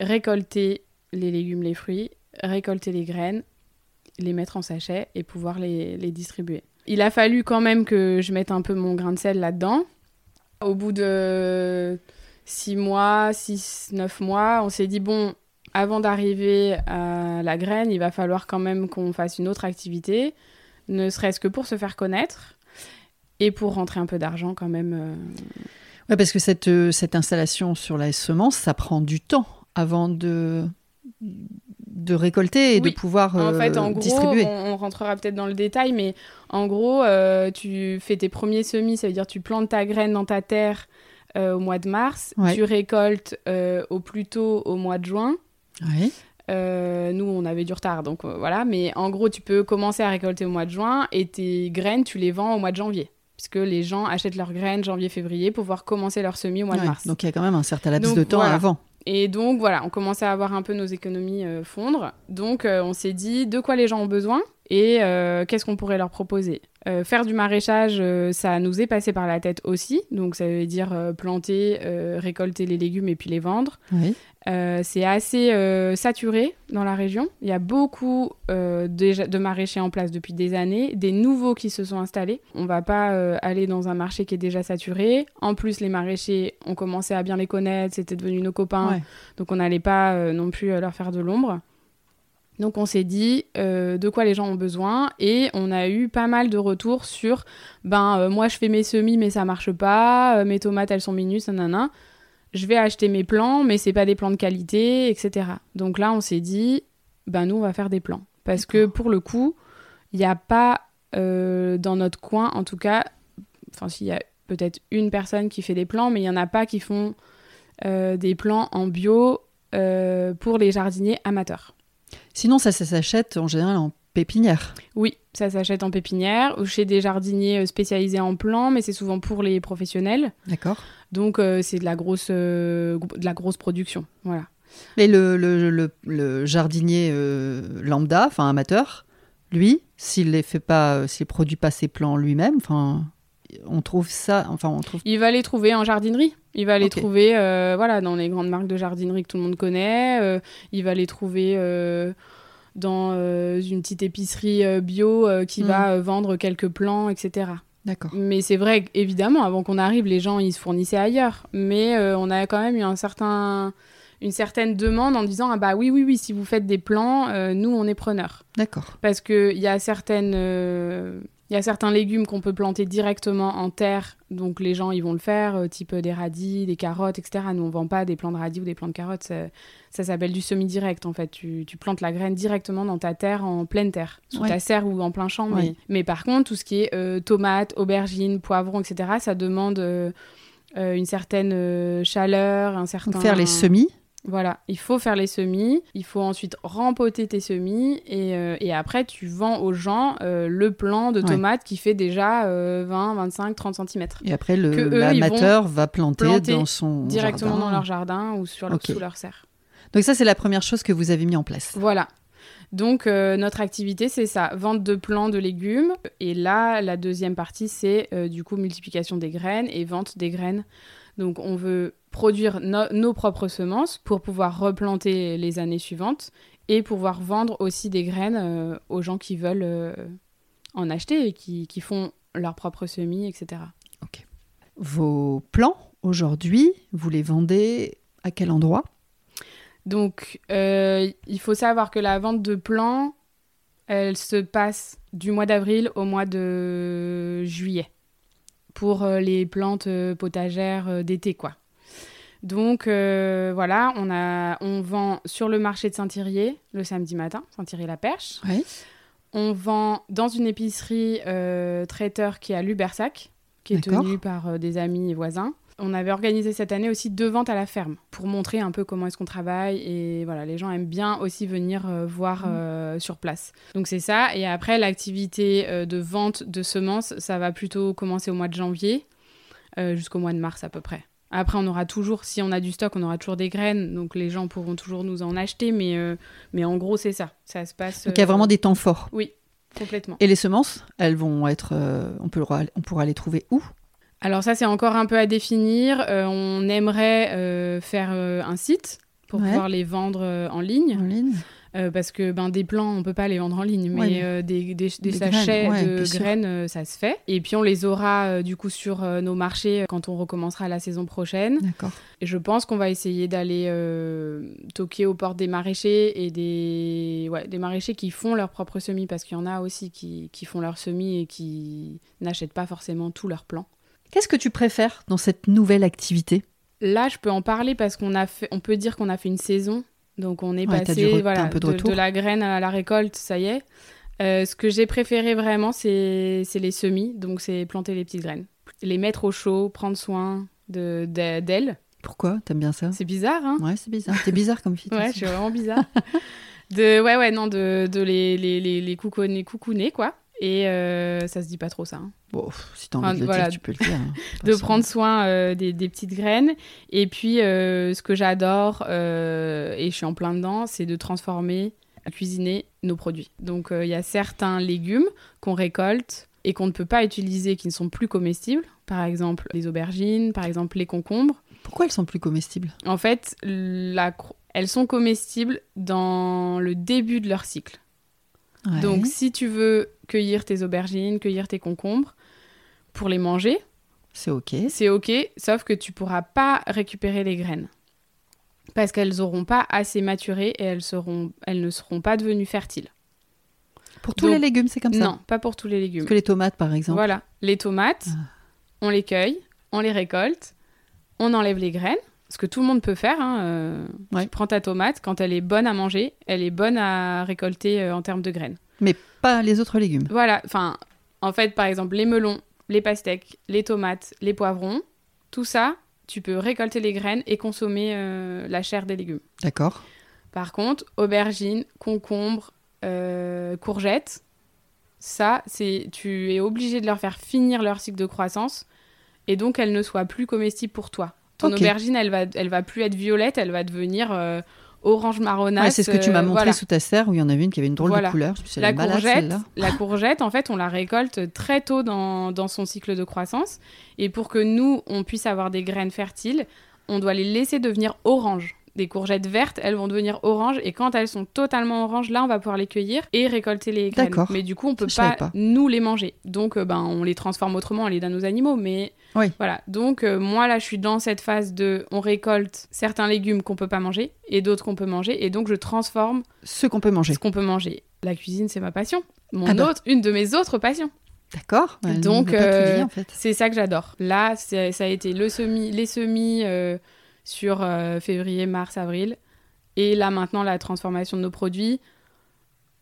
récolter les légumes, les fruits, récolter les graines, les mettre en sachet et pouvoir les, les distribuer. Il a fallu quand même que je mette un peu mon grain de sel là-dedans. Au bout de 6 mois, 6, 9 mois, on s'est dit, bon, avant d'arriver à la graine, il va falloir quand même qu'on fasse une autre activité, ne serait-ce que pour se faire connaître et pour rentrer un peu d'argent quand même. euh. Ouais, parce que cette, euh, cette installation sur la semence, ça prend du temps avant de, de récolter et Oui. de pouvoir En euh, fait, en gros, distribuer. on, on rentrera peut-être dans le détail, mais en gros, euh, tu fais tes premiers semis, ça veut dire tu plantes ta graine dans ta terre euh, au mois de mars, Ouais. tu récoltes euh, au plus tôt au mois de juin. Euh, nous, on avait du retard, donc euh, voilà. Mais en gros, tu peux commencer à récolter au mois de juin et tes graines, tu les vends au mois de janvier. Puisque les gens achètent leurs graines janvier-février pour pouvoir commencer leur semis au mois de mars. Donc, il y a quand même un certain laps Donc, de temps voilà. avant. Et donc voilà, on commençait à avoir un peu nos économies euh, fondre. Donc euh, on s'est dit de quoi les gens ont besoin? Et euh, qu'est-ce qu'on pourrait leur proposer? Euh, faire du maraîchage, euh, ça nous est passé par la tête aussi. Donc ça veut dire planter, récolter les légumes et puis les vendre. Oui. C'est assez saturé dans la région. Il y a beaucoup déjà de maraîchers en place depuis des années, des nouveaux qui se sont installés. On va pas aller dans un marché qui est déjà saturé. En plus, les maraîchers, on commençait à bien les connaître, c'était devenu nos copains, Ouais. donc on n'allait pas non plus leur faire de l'ombre. Donc on s'est dit euh, de quoi les gens ont besoin et on a eu pas mal de retours sur ben euh, moi je fais mes semis mais ça marche pas, euh, mes tomates elles sont minus, nanana je vais acheter mes plants, mais c'est pas des plants de qualité, etc. Donc là, on s'est dit, ben nous, on va faire des plants. Parce que pour le coup, il n'y a pas dans notre coin, en tout cas, enfin, s'il y a peut-être une personne qui fait des plants, mais il n'y en a pas qui font des plants en bio pour les jardiniers amateurs. Sinon, ça, ça s'achète en général en pépinière. Oui, ça s'achète en pépinière ou chez des jardiniers euh, spécialisés en plants, mais c'est souvent pour les professionnels. D'accord. Donc euh, c'est de la grosse, euh, de la grosse production. Voilà. Et le, le, le, le jardinier euh, lambda, enfin amateur, lui, s'il ne fait pas, s'il produit pas ses plants lui-même, enfin, on trouve ça, enfin, on trouve. Il va les trouver en jardinerie. Il va les trouver euh, voilà, dans les grandes marques de jardinerie que tout le monde connaît. Euh, il va les trouver euh, dans une petite épicerie bio qui Mm. va vendre quelques plants, etc. D'accord. Mais c'est vrai qu'évidemment, avant qu'on arrive, les gens ils se fournissaient ailleurs. Mais on a quand même eu un certain, une certaine demande en disant ah bah oui oui oui si vous faites des plans, euh, nous on est preneurs. D'accord. Parce que il y a certaines euh, il y a certains légumes qu'on peut planter directement en terre, donc les gens ils vont le faire, euh, type des radis, des carottes, etc. Nous on vend pas des plants de radis ou des plants de carottes, ça, ça s'appelle du semi-direct en fait. Tu, tu plantes la graine directement dans ta terre en pleine terre, sous Ouais. ta serre ou en plein champ. Ouais. Mais, mais par contre tout ce qui est tomates, aubergines, poivrons, etc. Ça demande une certaine chaleur, un certain Donc faire les semis. Voilà, il faut faire les semis, il faut ensuite rempoter tes semis et, euh, et après tu vends aux gens euh, le plan de Ouais. tomates qui fait déjà euh, 20, 25, 30 cm. Et après, l'amateur va planter, planter dans son Directement jardin. dans leur jardin ou sur leur, sous leur serre. Donc ça, c'est la première chose que vous avez mis en place. Voilà. Donc euh, notre activité c'est ça, vente de plants de légumes et là la deuxième partie c'est du coup multiplication des graines et vente des graines. Donc on veut produire no- nos propres semences pour pouvoir replanter les années suivantes et pouvoir vendre aussi des graines euh, aux gens qui veulent euh, en acheter et qui, qui font leurs propres semis, etc. Vos plants, aujourd'hui, vous les vendez à quel endroit? Donc, euh, il faut savoir que la vente de plants, elle se passe du mois d'avril au mois de juillet pour les plantes potagères d'été, quoi. Donc euh, voilà, on, a, on vend sur le marché de Saint-Thirier le samedi matin, Saint-Thirier-la-Perche. Oui. On vend dans une épicerie euh, traiteur qui est à Lubersac, qui est tenue par euh, des amis et voisins. On avait organisé cette année aussi deux ventes à la ferme pour montrer un peu comment est-ce qu'on travaille et voilà, les gens aiment bien aussi venir euh, voir euh, sur place. Donc c'est ça. Et après l'activité euh, de vente de semences, ça va plutôt commencer au mois de janvier jusqu'au mois de mars à peu près. Après, on aura toujours, si on a du stock, on aura toujours des graines, donc les gens pourront toujours nous en acheter, mais, euh, mais en gros, c'est ça. Ça se passe. Donc il y a euh, vraiment des temps forts. Complètement. Et les semences, elles vont être, euh, on, peut, on pourra les trouver où? Alors ça, c'est encore un peu à définir. Euh, on aimerait euh, faire euh, un site pour Ouais. pouvoir les vendre en ligne. en ligne Euh, parce que ben, des plants, on peut pas les vendre en ligne, mais Ouais, mais euh, des, des- des des sachets graines, ouais, de graines, euh, ça se fait. Et puis on les aura du coup sur nos marchés quand on recommencera la saison prochaine. D'accord. Et je pense qu'on va essayer d'aller toquer aux portes des maraîchers et des, ouais, des maraîchers qui font leurs propres semis, parce qu'il y en a aussi qui, qui font leurs semis et qui n'achètent pas forcément tous leurs plants. Qu'est-ce que tu préfères dans cette nouvelle activité? Là, je peux en parler parce qu'on a fait, on peut dire qu'on a fait une saison. Donc on est Ouais, passé re- voilà, de de, retour. de la graine à la récolte, ça y est. Euh, ce que j'ai préféré vraiment, c'est les semis. Donc c'est planter les petites graines. Les mettre au chaud, prendre soin de- de- d'elles. Pourquoi? T'aimes bien ça? C'est bizarre, hein? Ouais, c'est bizarre. T'es bizarre comme fille. Ouais, je suis vraiment bizarre. de, ouais, ouais, non, de, de les, les, les, les coucouner, coucouner, quoi. Et euh, ça se dit pas trop ça. hein. Bon, si t'as envie Enfin, de le voilà. dire, tu peux le dire. hein. de prendre soin euh, des, des petites graines. Et puis, euh, ce que j'adore, euh, et je suis en plein dedans, c'est de transformer, cuisiner nos produits. Donc, il y a certains légumes qu'on récolte et qu'on ne peut pas utiliser, qui ne sont plus comestibles. Par exemple, les aubergines, par exemple, les concombres. Pourquoi elles sont plus comestibles? En fait, la elles sont comestibles dans le début de leur cycle. Ouais. Donc, si tu veux cueillir tes aubergines, cueillir tes concombres, pour les manger, c'est ok. c'est ok, sauf que tu pourras pas récupérer les graines. Parce qu'elles auront pas assez maturé et elles, seront, elles ne seront pas devenues fertiles. Pour tous Donc- les légumes, c'est comme ça. Non, pas pour tous les légumes. Parce que les tomates, par exemple. Voilà, les tomates, Ah. on les cueille, on les récolte, on enlève les graines, ce que tout le monde peut faire. hein, euh, Ouais. Tu prends ta tomate, quand elle est bonne à manger, elle est bonne à récolter euh, en termes de graines. Mais pas les autres légumes. Voilà, enfin, en fait, par exemple, les melons, les pastèques, les tomates, les poivrons, tout ça, tu peux récolter les graines et consommer euh, la chair des légumes. D'accord. Par contre, aubergines, concombres, euh, courgettes, ça, c'est tu es obligé de leur faire finir leur cycle de croissance et donc elles ne soient plus comestibles pour toi. Ton aubergine, elle va, elle va plus être violette, elle va devenir euh, orange marronasse. Ouais, c'est ce que tu m'as euh, montré voilà. sous ta serre où il y en avait une qui avait une drôle Voilà. de couleur. La malade, courgette, la courgette, en fait, on la récolte très tôt dans, dans son cycle de croissance. Et pour que nous, on puisse avoir des graines fertiles, on doit les laisser devenir orange. Des courgettes vertes, elles vont devenir oranges et quand elles sont totalement oranges, là, on va pouvoir les cueillir et récolter les graines. Mais du coup, on peut pas, nous les manger. Donc, euh, ben, on les transforme autrement, on les donne aux animaux. Mais Oui. voilà. Donc, euh, moi, là, je suis dans cette phase de, on récolte certains légumes qu'on peut pas manger et d'autres qu'on peut manger, et donc je transforme Ce qu'on peut manger. ce qu'on peut manger. La cuisine, c'est ma passion. Mon Ah bah. autre, une de mes autres passions. D'accord. Donc, euh, en fait. C'est ça que j'adore. Là, ça a été le semis, les semis euh, sur euh, février, mars, avril. Et là, maintenant, la transformation de nos produits.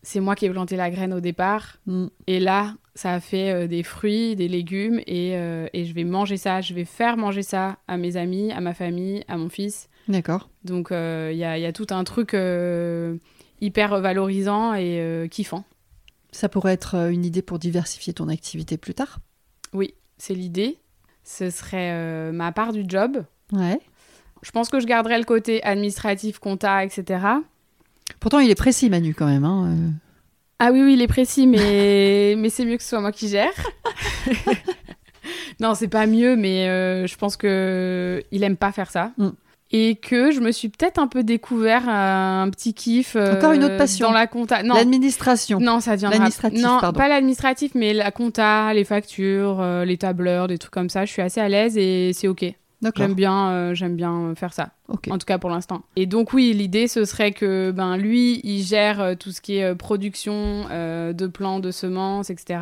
C'est moi qui ai planté la graine au départ. Mm. Et là, ça a fait euh, des fruits, des légumes. Et, euh, et je vais manger ça. Je vais faire manger ça à mes amis, à ma famille, à mon fils. D'accord. Donc, il y, y a tout un truc hyper valorisant et kiffant. Ça pourrait être une idée pour diversifier ton activité plus tard? Oui, c'est l'idée. Ce serait ma part du job. Ouais. Je pense que je garderai le côté administratif, compta, etc. Pourtant, il est précis, Manu, quand même. hein, euh. Ah oui, oui, il est précis, mais, mais c'est mieux que ce soit moi qui gère. non, c'est pas mieux, mais euh, je pense que il aime pas faire ça. Mm. Et que je me suis peut-être un peu découvert un petit kiff. euh, Encore une autre passion. Dans la compta. Non, L'administration. non, ça viendra. L'administratif, Non, pardon. pas l'administratif, mais la compta, les factures, les tableurs, des trucs comme ça. Je suis assez à l'aise et c'est ok. J'aime bien, euh, j'aime bien faire ça. En tout cas pour l'instant. Et donc oui, l'idée ce serait que ben lui, il gère euh, tout ce qui est euh, production euh, de plants, de semences, etc.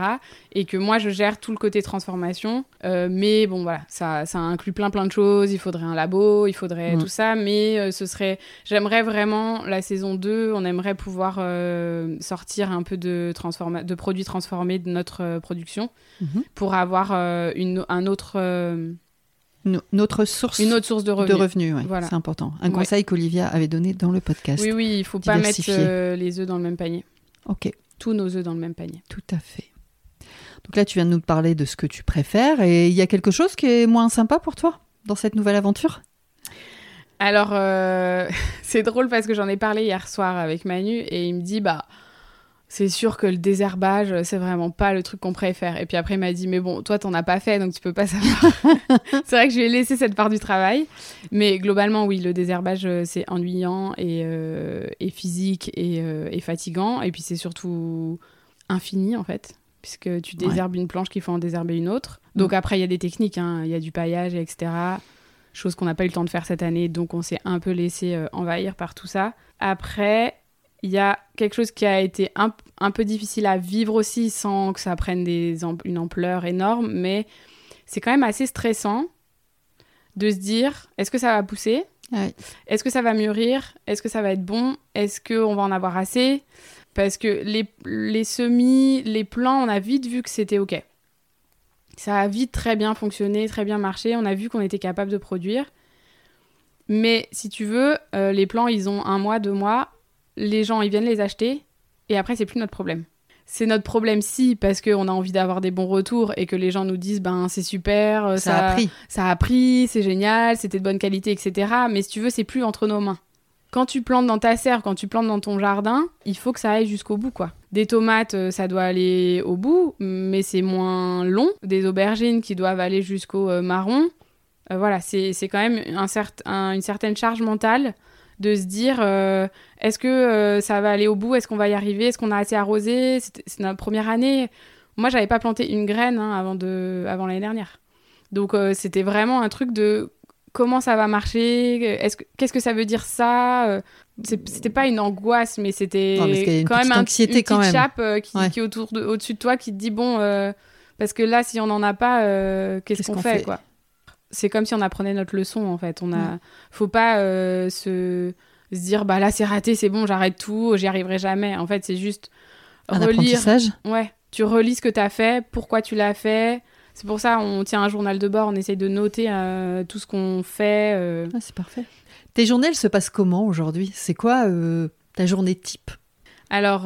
Et que moi je gère tout le côté transformation. Euh, mais bon voilà, ça, ça inclut plein plein de choses. Il faudrait un labo, il faudrait Mm. tout ça. Mais euh, ce serait, j'aimerais vraiment la saison 2, on aimerait pouvoir euh, sortir un peu de, transforma- de produits transformés de notre euh, production Mhm. pour avoir euh, une, un autre, euh, notre source une autre source de de revenus. revenus, ouais, Voilà. c'est important. Un Ouais. conseil qu'Olivia avait donné dans le podcast. Oui, oui, il faut pas mettre euh, les œufs dans le même panier. Ok, Tous nos œufs dans le même panier. tout à fait. Donc là, tu viens de nous parler de ce que tu préfères. Et il y a quelque chose qui est moins sympa pour toi dans cette nouvelle aventure? Alors, euh, c'est drôle parce que j'en ai parlé hier soir avec Manu et il me dit, bah, c'est sûr que le désherbage, c'est vraiment pas le truc qu'on préfère. Et puis après, il m'a dit, mais bon, toi, t'en as pas fait, donc tu peux pas savoir. c'est vrai que je lui ai laissé cette part du travail. Mais globalement, oui, le désherbage, euh, c'est ennuyant et, euh, et physique et, euh, et fatigant. Et puis, c'est surtout infini, en fait, puisque tu désherbes une planche qu'il faut en désherber une autre. Donc Mm. après, il y a des techniques, hein. il y a du paillage, etc. Chose qu'on n'a pas eu le temps de faire cette année, donc on s'est un peu laissé euh, envahir par tout ça. Après, il y a quelque chose qui a été un, un peu difficile à vivre aussi sans que ça prenne des une ampleur énorme, mais c'est quand même assez stressant de se dire est-ce que ça va pousser? Est-ce que ça va mûrir? Est-ce que ça va être bon? Est-ce qu'on va en avoir assez? Parce que les, les semis, les plants, on a vite vu que c'était OK. Ça a vite très bien fonctionné, très bien marché. On a vu qu'on était capable de produire. Mais si tu veux, euh, les plants, ils ont un mois, deux mois. Les gens, ils viennent les acheter. Et après, c'est plus notre problème. C'est notre problème si, parce qu'on a envie d'avoir des bons retours et que les gens nous disent, ben c'est super, euh, Ça a pris. ça a pris, c'est génial, c'était de bonne qualité, etc. Mais si tu veux, c'est plus entre nos mains. Quand tu plantes dans ta serre, quand tu plantes dans ton jardin, il faut que ça aille jusqu'au bout, quoi. Des tomates, euh, ça doit aller au bout, mais c'est moins long. Des aubergines qui doivent aller jusqu'au euh, marron. Euh, voilà, c'est c'est quand même un cert- un- une certaine charge mentale de se dire euh, est-ce que euh, ça va aller au bout? Est-ce qu'on va y arriver? Est-ce qu'on a assez arrosé? C'est notre première année. Moi, j'avais pas planté une graine hein, avant, de, avant l'année dernière. Donc, euh, c'était vraiment un truc de comment ça va marcher? Est-ce que- Qu'est-ce que ça veut dire ça? Euh, C'était pas une angoisse, mais c'était quand même un- anxiété une quand petite même. chape euh, qui, Ouais. qui est autour de, au-dessus de toi qui te dit bon, parce que là, si on n'en a pas, qu'est-ce qu'on fait, fait? quoi? C'est comme si on apprenait notre leçon en fait. On a, Ouais. faut pas se se dire bah là c'est raté, c'est bon, j'arrête tout, j'y arriverai jamais. En fait, c'est juste Un relire. apprentissage Ouais, tu relis ce que tu as fait, pourquoi tu l'as fait. C'est pour ça on tient un journal de bord, on essaye de noter euh, tout ce qu'on fait. euh. Ah, C'est parfait. Tes journées, elles se passent comment aujourd'hui? C'est quoi euh, ta journée type? Alors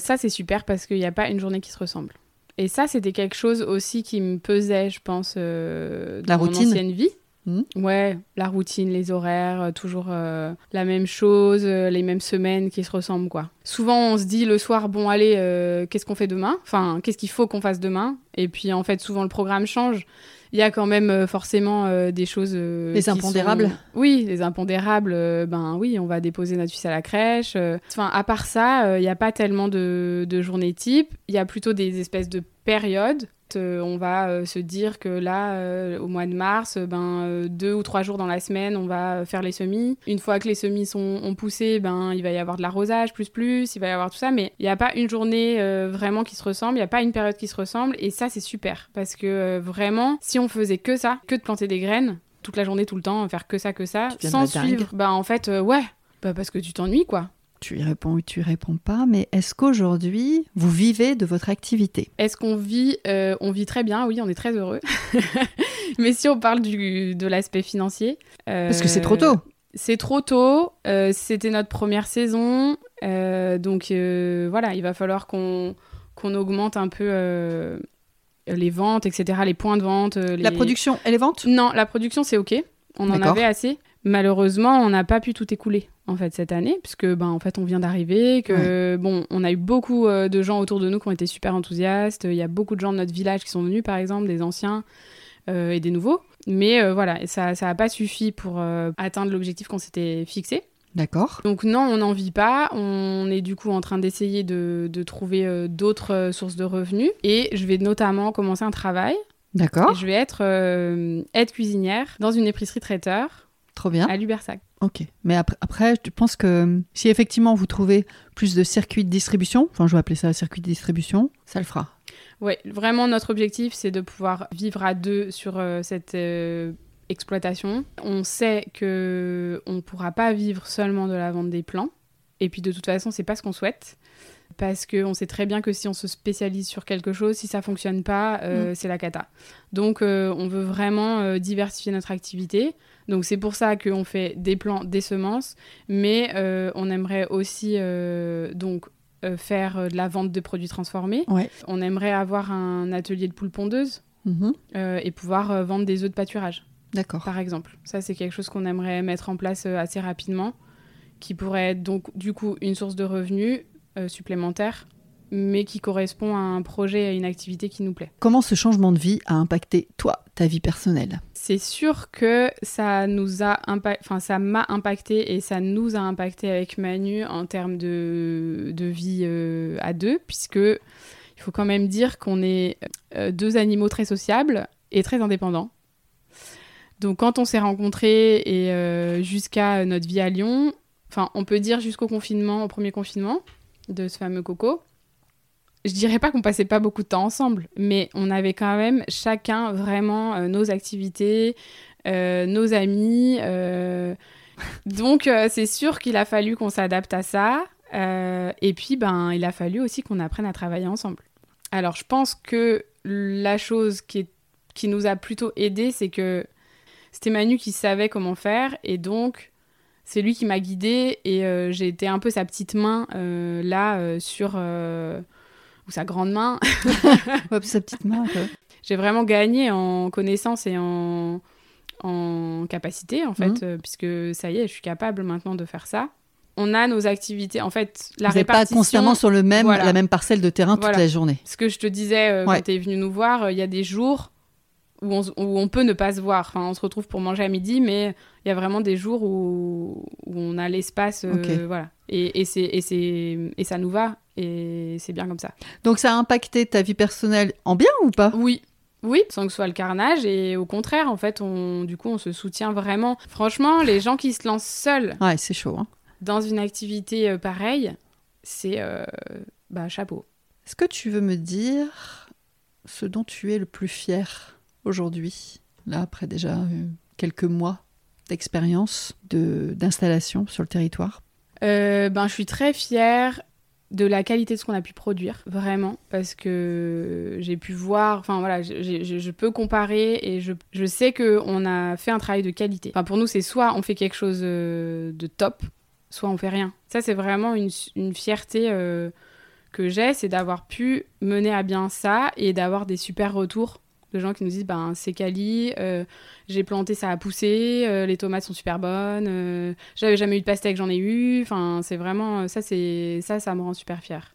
ça c'est super parce qu'il n'y a pas une journée qui se ressemble. Et ça c'était quelque chose aussi qui me pesait, je pense, dans La mon routine? ancienne vie. Hmm? Ouais, la routine, les horaires, euh, toujours euh, la même chose, euh, les mêmes semaines qui se ressemblent, quoi. Souvent, on se dit le soir, bon, allez, euh, qu'est-ce qu'on fait demain? Enfin, qu'est-ce qu'il faut qu'on fasse demain? Et puis, en fait, souvent, le programme change. Il y a quand même forcément des choses. Les impondérables sont- Oui, les impondérables. ben oui, on va déposer notre fils à la crèche. Enfin, à part ça, il n'y a pas tellement de, de journées type. Il y a plutôt des espèces de périodes. Euh, on va euh, se dire que là, euh, au mois de mars, ben, deux ou trois jours dans la semaine, on va faire les semis. Une fois que les semis sont ont poussé, ben, il va y avoir de l'arrosage plus plus, il va y avoir tout ça. Mais il n'y a pas une journée vraiment qui se ressemble, il n'y a pas une période qui se ressemble. Et ça, c'est super. Parce que vraiment, si on faisait que ça, que de planter des graines, toute la journée, tout le temps, faire que ça, que ça, sans suivre, bah en fait, ouais, bah parce que tu t'ennuies, quoi. Tu y réponds ou tu y réponds pas, mais est-ce qu'aujourd'hui, vous vivez de votre activité? Est-ce qu'on vit euh, On vit très bien, oui, on est très heureux. Mais si on parle du, de l'aspect financier. euh, Parce que c'est trop tôt. C'est trop tôt. euh, C'était notre première saison. donc voilà, il va falloir qu'on qu'on augmente un peu les ventes, etc., les points de vente. La production et les ventes? Non, la production, c'est OK. On en avait assez. Malheureusement, on n'a pas pu tout écouler en fait cette année, puisque ben en fait on vient d'arriver, que bon, on a eu beaucoup euh, de gens autour de nous qui ont été super enthousiastes. Il y a beaucoup de gens de notre village qui sont venus, par exemple, des anciens euh, et des nouveaux. Mais euh, voilà, ça ça n'a pas suffi pour atteindre l'objectif qu'on s'était fixé. D'accord. Donc non, on n'en vit pas. On est du coup en train d'essayer de, de trouver d'autres sources de revenus. Et je vais notamment commencer un travail. D'accord. je vais être aide cuisinière dans une épicerie traiteur Trop bien. à Lubersac. Ok. Mais après, après, je pense que euh, si effectivement vous trouvez plus de circuits de distribution, enfin je vais appeler ça circuit de distribution, ça le fera. Ouais, vraiment notre objectif c'est de pouvoir vivre à deux sur euh, cette euh, exploitation. On sait que on pourra pas vivre seulement de la vente des plants. Et puis de toute façon, c'est pas ce qu'on souhaite. Parce qu'on sait très bien que si on se spécialise sur quelque chose, si ça fonctionne pas, euh, c'est la cata. Donc euh, on veut vraiment euh, diversifier notre activité. Donc c'est pour ça qu'on fait des plants, des semences, mais on aimerait aussi donc faire de la vente de produits transformés. Ouais. On aimerait avoir un atelier de poules pondeuses Mhm. euh, et pouvoir vendre des œufs de pâturage, D'accord. par exemple. Ça, c'est quelque chose qu'on aimerait mettre en place assez rapidement, qui pourrait être donc du coup une source de revenus supplémentaire, mais qui correspond à un projet, à une activité qui nous plaît. Comment ce changement de vie a impacté toi, ta vie personnelle? C'est sûr que ça nous a impa- enfin ça m'a impacté et ça nous a impacté avec Manu en termes de, de vie euh, à deux, puisque il faut quand même dire qu'on est euh, deux animaux très sociables et très indépendants. Donc quand on s'est rencontrés et euh, jusqu'à notre vie à Lyon, enfin on peut dire jusqu'au confinement, au premier confinement de ce fameux coco, je dirais pas qu'on passait pas beaucoup de temps ensemble, mais on avait quand même chacun vraiment euh, nos activités, euh, nos amis. euh, donc c'est sûr qu'il a fallu qu'on s'adapte à ça. et puis ben il a fallu aussi qu'on apprenne à travailler ensemble. Alors je pense que la chose qui, qui nous a plutôt aidé, c'est que c'était Manu qui savait comment faire et donc c'est lui qui m'a guidée et euh, j'ai été un peu sa petite main euh, là euh, sur ou sa grande main sa petite main. j'ai vraiment gagné en connaissance et en, en capacité, en fait, Mhm. puisque ça y est, je suis capable maintenant de faire ça. On a nos activités. En fait, la vous n'êtes pas répartition... constamment sur le même, Voilà. la même parcelle de terrain toute Voilà. la journée. Ce que je te disais euh, Ouais. quand tu es venu nous voir, euh, il y a des jours où on, s- où on peut ne pas se voir. Enfin, on se retrouve pour manger à midi, mais il y a vraiment des jours où, où on a l'espace. euh. Voilà. Et, et, c'est- et, c'est- et ça nous va. Et c'est bien comme ça. Donc ça a impacté ta vie personnelle en bien ou pas? Oui. Oui, sans que ce soit le carnage. Et au contraire, en fait, on, du coup, on se soutient vraiment. Franchement, les gens qui se lancent seuls Ouais, c'est chaud. hein. dans une activité euh, pareille, c'est euh, bah, chapeau. Est-ce que tu veux me dire ce dont tu es le plus fier? Aujourd'hui, là, après déjà euh, quelques mois d'expérience, de- d'installation sur le territoire? Euh, ben, je suis très fière de la qualité de ce qu'on a pu produire, vraiment, parce que j'ai pu voir, enfin voilà, je peux comparer et je, je sais qu'on a fait un travail de qualité. Enfin, pour nous, c'est soit on fait quelque chose euh, de top, soit on fait rien. Ça, c'est vraiment une, une fierté que j'ai, c'est d'avoir pu mener à bien ça et d'avoir des super retours de gens qui nous disent ben c'est quali, euh, j'ai planté, ça a poussé, euh, les tomates sont super bonnes, euh, j'avais jamais eu de pastèque, j'en ai eu. Enfin, c'est vraiment ça, c'est ça, ça me rend super fière.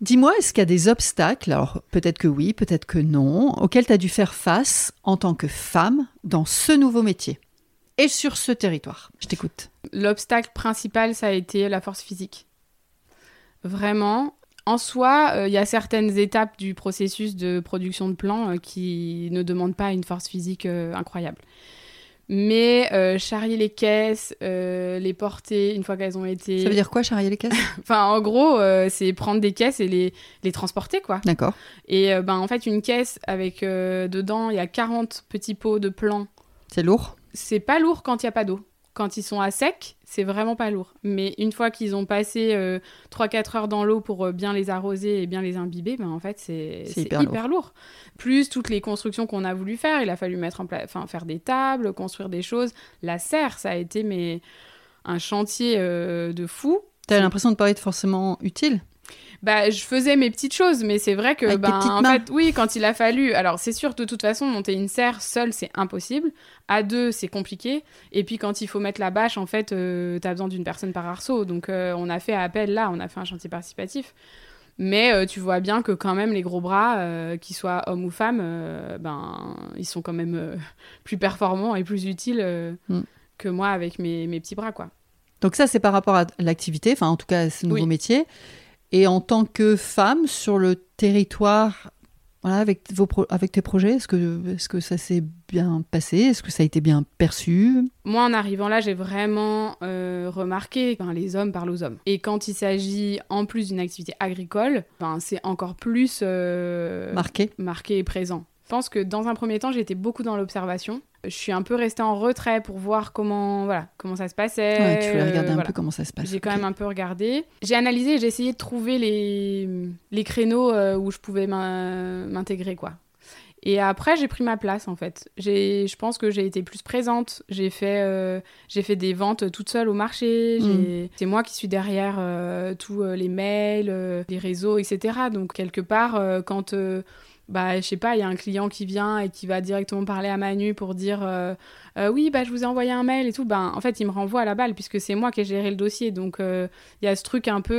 Dis-moi, est-ce qu'il y a des obstacles, alors peut-être que oui, peut-être que non, auxquels tu as dû faire face en tant que femme dans ce nouveau métier et sur ce territoire? Je t'écoute. L'obstacle principal, ça a été la force physique. Vraiment, en soi, il y a certaines étapes du processus de production de plants qui ne demandent pas une force physique incroyable. Mais charrier les caisses, les porter une fois qu'elles ont été. Ça veut dire quoi, charrier les caisses? Enfin, en gros, c'est prendre des caisses et les, les transporter, quoi. D'accord. Et ben, en fait, une caisse avec dedans, il y a 40 petits pots de plants. C'est lourd? C'est pas lourd quand il n'y a pas d'eau. Quand ils sont à sec, c'est vraiment pas lourd. Mais une fois qu'ils ont passé 3-4 heures dans l'eau pour bien les arroser et bien les imbiber, ben en fait, c'est hyper, hyper lourd. Plus toutes les constructions qu'on a voulu faire, il a fallu mettre en place, enfin, faire des tables, construire des choses. La serre, ça a été mais, un chantier de fou. T'as l'impression de pas être forcément utile bah, je faisais mes petites choses, mais c'est vrai que, ben, en fait, oui, quand il a fallu. Alors, c'est sûr, de toute façon, monter une serre seule, c'est impossible. À deux, c'est compliqué. Et puis, quand il faut mettre la bâche, en fait, euh, tu as besoin d'une personne par arceau. Donc, euh, on a fait appel là, on a fait un chantier participatif. Mais euh, tu vois bien que, quand même, les gros bras, qu'ils soient hommes ou femmes, ben, ils sont quand même plus performants et plus utiles mm. que moi avec mes, mes, petits bras, quoi. Donc, ça, c'est par rapport à l'activité, enfin, en tout cas, à ce nouveau métier. Et en tant que femme sur le territoire, voilà, avec, vos avec tes projets, est-ce que, est que ça s'est bien passé? Est-ce que ça a été bien perçu? Moi, en arrivant là, j'ai vraiment euh, remarqué que les hommes parlent aux hommes. Et quand il s'agit en plus d'une activité agricole, ben, c'est encore plus euh, marqué. marqué et présent. Je pense que dans un premier temps, j'étais beaucoup dans l'observation. Je suis un peu restée en retrait pour voir comment, voilà, comment ça se passait. Ouais, tu voulais regarder un peu comment ça se passe. J'ai quand même un peu regardé. J'ai analysé et j'ai essayé de trouver les, les créneaux euh, où je pouvais m'intégrer, quoi. Et après, j'ai pris ma place, en fait. Je pense que j'ai été plus présente. J'ai fait, euh, j'ai fait des ventes toute seule au marché. Mm. C'est moi qui suis derrière euh, tous les mails, les réseaux, etc. Donc, quelque part, quand bah, je sais pas, il y a un client qui vient et qui va directement parler à Manu pour dire euh, euh, oui, bah, je vous ai envoyé un mail et tout, ben, en fait, il me renvoie à la balle puisque c'est moi qui ai géré le dossier. Donc, euh, il y a ce truc un peu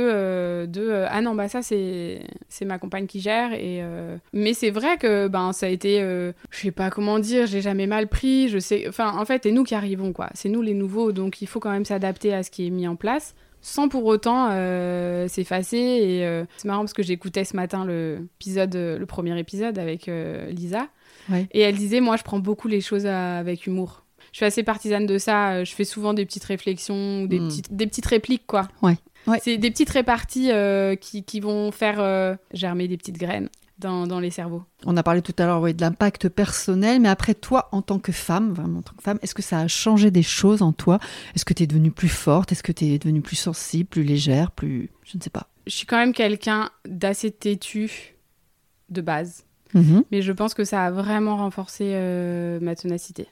de ah non, bah, ça, c'est ma compagne qui gère. Et, Mais c'est vrai que ben, ça a été, je sais pas comment dire, j'ai jamais mal pris. Je sais, enfin, en fait, c'est nous qui arrivons, quoi. C'est nous les nouveaux, donc il faut quand même s'adapter à ce qui est mis en place sans pour autant euh, s'effacer. Et euh, c'est marrant parce que j'écoutais ce matin le, épisode, le premier épisode avec euh, Lisa. Et elle disait, moi, je prends beaucoup les choses avec humour. Je suis assez partisane de ça. Je fais souvent des petites réflexions, des, hmm. petites, des petites répliques, quoi. Ouais. C'est des petites réparties qui, qui, vont faire germer des petites graines dans, les cerveaux. On a parlé tout à l'heure de l'impact personnel, mais après toi, en tant que femme, vraiment en tant que femme, est-ce que ça a changé des choses en toi? Est-ce que tu es devenue plus forte? Est-ce que tu es devenue plus sensible, plus légère, plus... Je ne sais pas. Je suis quand même quelqu'un d'assez têtu de base, mhm. mais je pense que ça a vraiment renforcé euh, ma ténacité.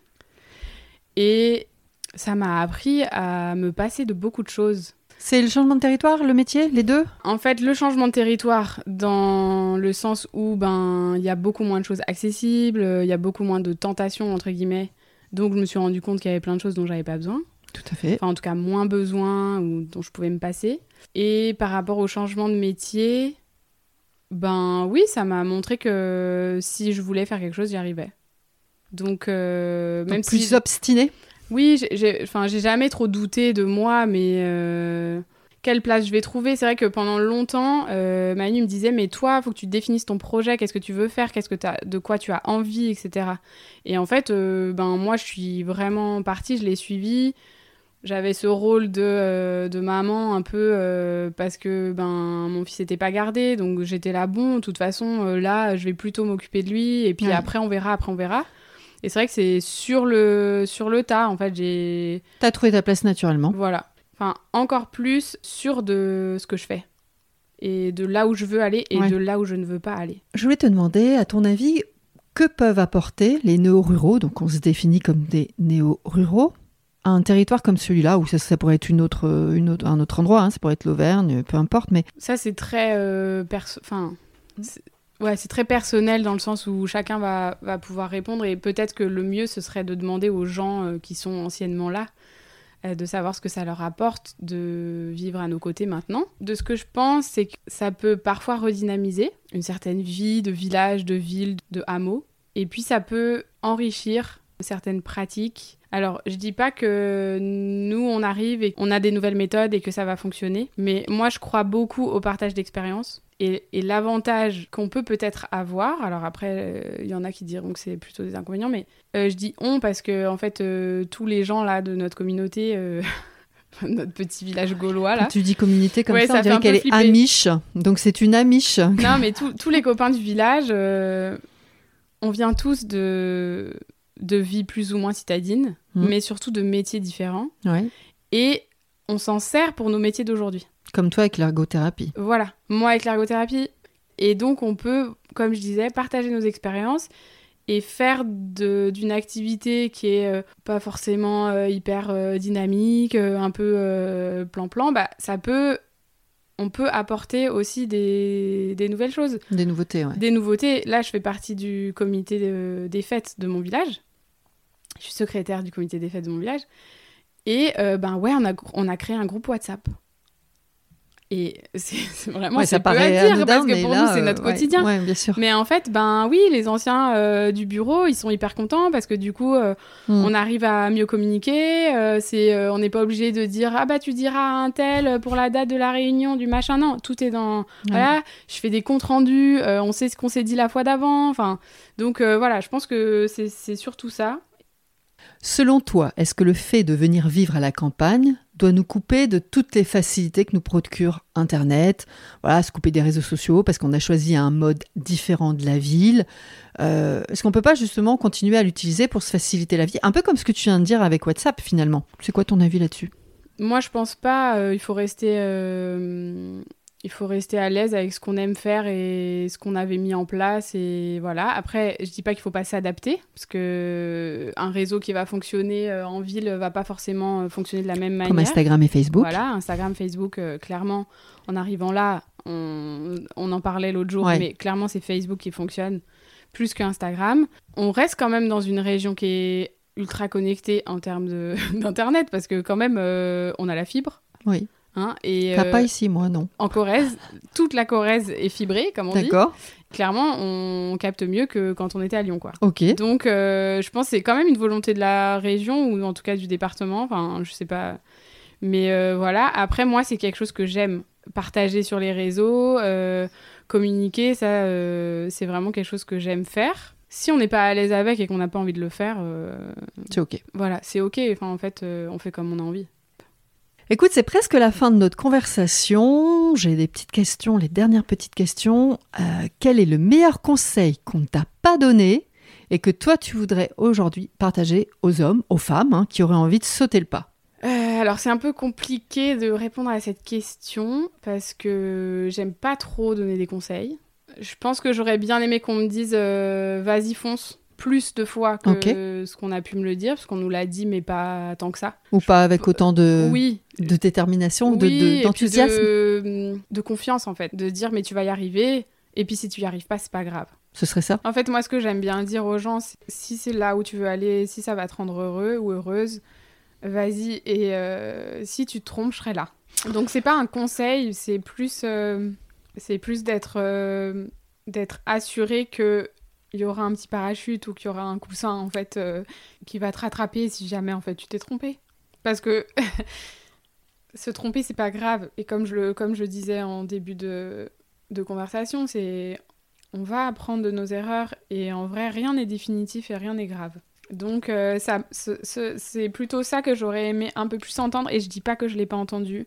Et ça m'a appris à me passer de beaucoup de choses c'est le changement de territoire, le métier, les deux? En fait, le changement de territoire, dans le sens où ben il y a beaucoup moins de choses accessibles, il y a beaucoup moins de tentations entre guillemets. Donc je me suis rendu compte qu'il y avait plein de choses dont j'avais pas besoin. Tout à fait. Enfin, en tout cas, moins besoin ou dont je pouvais me passer. Et par rapport au changement de métier, ben oui, ça m'a montré que si je voulais faire quelque chose, j'y arrivais. Donc, euh, même plus obstiné? Oui, j'ai jamais trop douté de moi, mais euh, quelle place je vais trouver? C'est vrai que pendant longtemps, euh, Manu me disait, mais toi, faut que tu définisses ton projet, qu'est-ce que tu veux faire, qu'est-ce que as, de quoi tu as envie, etc. Et en fait, euh, ben moi, je suis vraiment partie, je l'ai suivi. J'avais ce rôle de, de, maman un peu parce que ben mon fils n'était pas gardé, donc j'étais là, bon, de toute façon, là, je vais plutôt m'occuper de lui, et puis après, on verra, après, on verra. Et c'est vrai que c'est sur le, sur le tas, en fait, j'ai... T'as trouvé ta place naturellement. Voilà. Enfin, encore plus sûr de ce que je fais. Et de là où je veux aller et de là où je ne veux pas aller. Je voulais te demander, à ton avis, que peuvent apporter les néo-ruraux, donc on se définit comme des néo-ruraux, à un territoire comme celui-là, où ça, pourrait être une autre, une autre, un autre endroit, hein, ça pourrait être l'Auvergne, peu importe, mais... Ça, c'est très... Euh, enfin, C'est très personnel dans le sens où chacun va, pouvoir répondre et peut-être que le mieux ce serait de demander aux gens euh, qui sont anciennement là euh, de savoir ce que ça leur apporte de vivre à nos côtés maintenant. De ce que je pense, c'est que ça peut parfois redynamiser une certaine vie de village, de ville, de hameau. Et puis ça peut enrichir certaines pratiques. Alors, je dis pas que nous, on arrive et on a des nouvelles méthodes et que ça va fonctionner, mais moi, je crois beaucoup au partage d'expérience. Et, et l'avantage qu'on peut peut-être avoir, alors après, il y en a qui diront que c'est plutôt des inconvénients, mais euh, je dis on parce que, en fait, euh, tous les gens là de notre communauté. euh, notre petit village gaulois là. Tu dis communauté comme Ouais, ça, ça on fait dirait qu'elle est amiche. Donc c'est une amiche. Non, mais tous- tous les copains du village, euh, on vient tous de, de vies plus ou moins citadines, Mhm. mais surtout de métiers différents. Ouais. Et on s'en sert pour nos métiers d'aujourd'hui. Comme toi avec l'ergothérapie. Voilà, moi avec l'ergothérapie. Et donc on peut, comme je disais, partager nos expériences et faire d'une activité qui est euh, pas forcément euh, hyper euh, dynamique, un peu plan-plan, bah, ça peut... On peut apporter aussi des, des nouvelles choses. Des nouveautés, ouais. Des nouveautés. Là, je fais partie du comité de- des fêtes de mon village. Je suis secrétaire du comité des fêtes de mon village. Et ben ouais, on a, on a créé un groupe WhatsApp. Et c'est vraiment Ouais, ça paraît à dire anodin, parce que pour là, nous c'est euh, notre ouais, quotidien. Ouais, bien sûr. Mais en fait, ben oui, les anciens euh, du bureau, ils sont hyper contents parce que du coup, euh, Mm. on arrive à mieux communiquer. euh, c'est, euh, on n'est pas obligé de dire ah bah tu diras à un tel pour la date de la réunion du machin. Non, tout est dans voilà. Je fais des comptes rendus. euh, on sait ce qu'on s'est dit la fois d'avant. Enfin, donc euh, voilà, je pense que c'est surtout ça. Selon toi, est-ce que le fait de venir vivre à la campagne doit nous couper de toutes les facilités que nous procure Internet Voilà, se couper des réseaux sociaux parce qu'on a choisi un mode différent de la ville. Euh, est-ce qu'on peut pas justement continuer à l'utiliser pour se faciliter la vie? Un peu comme ce que tu viens de dire avec WhatsApp finalement. C'est quoi ton avis là-dessus? Moi, je pense pas. euh, il faut rester, euh, il faut rester à l'aise avec ce qu'on aime faire et ce qu'on avait mis en place et voilà. Après, je dis pas qu'il faut pas s'adapter parce que un réseau qui va fonctionner euh, en ville va pas forcément euh, fonctionner de la même manière. Comme Instagram et Facebook. Voilà, Instagram, Facebook, euh, clairement, en arrivant là, on, on en parlait l'autre jour, Ouais. mais clairement, c'est Facebook qui fonctionne plus que Instagram. On reste quand même dans une région qui est ultra connectée en termes d'internet parce que quand même, euh, on a la fibre. Oui. Hein, et T'as euh, pas ici, moi, non. en Corrèze, toute la Corrèze est fibrée, comme on dit. D'accord. Clairement, on capte mieux que quand on était à Lyon, quoi. Ok. Donc, euh, je pense que c'est quand même une volonté de la région, ou en tout cas du département, enfin, je sais pas. Mais euh, voilà, après, moi, c'est quelque chose que j'aime. Partager sur les réseaux, euh, communiquer, ça, euh, c'est vraiment quelque chose que j'aime faire. Si on n'est pas à l'aise avec et qu'on n'a pas envie de le faire, euh, C'est ok. voilà, c'est ok. Enfin, en fait, euh, on fait comme on a envie. Écoute, c'est presque la fin de notre conversation. J'ai des petites questions, les dernières petites questions. Euh, quel est le meilleur conseil qu'on ne t'a pas donné et que toi tu voudrais aujourd'hui partager aux hommes, aux femmes hein, qui auraient envie de sauter le pas? Euh, alors c'est un peu compliqué de répondre à cette question parce que j'aime pas trop donner des conseils. Je pense que j'aurais bien aimé qu'on me dise euh, vas-y fonce plus de fois que ce qu'on a pu me le dire parce qu'on nous l'a dit mais pas tant que ça. Ou pas avec autant de, oui, de détermination, oui, d'enthousiasme de, de confiance en fait, de dire mais tu vas y arriver et puis si tu y arrives pas c'est pas grave. Ce serait ça En fait, moi, ce que j'aime bien dire aux gens, c'est si c'est là où tu veux aller, si ça va te rendre heureux ou heureuse, vas-y. Et euh, si tu te trompes, je serai là. Donc, c'est pas un conseil, c'est plus, euh, c'est plus d'être, euh, d'être assuré que il y aura un petit parachute ou qu'il y aura un coussin en fait euh, qui va te rattraper si jamais en fait tu t'es trompé. Parce que se tromper c'est pas grave. Et comme je le, comme je disais en début de, de conversation, c'est on va apprendre de nos erreurs et en vrai, rien n'est définitif et rien n'est grave. Donc, euh, ça, ce- ce- c'est plutôt ça que j'aurais aimé un peu plus entendre et je dis pas que je l'ai pas entendu.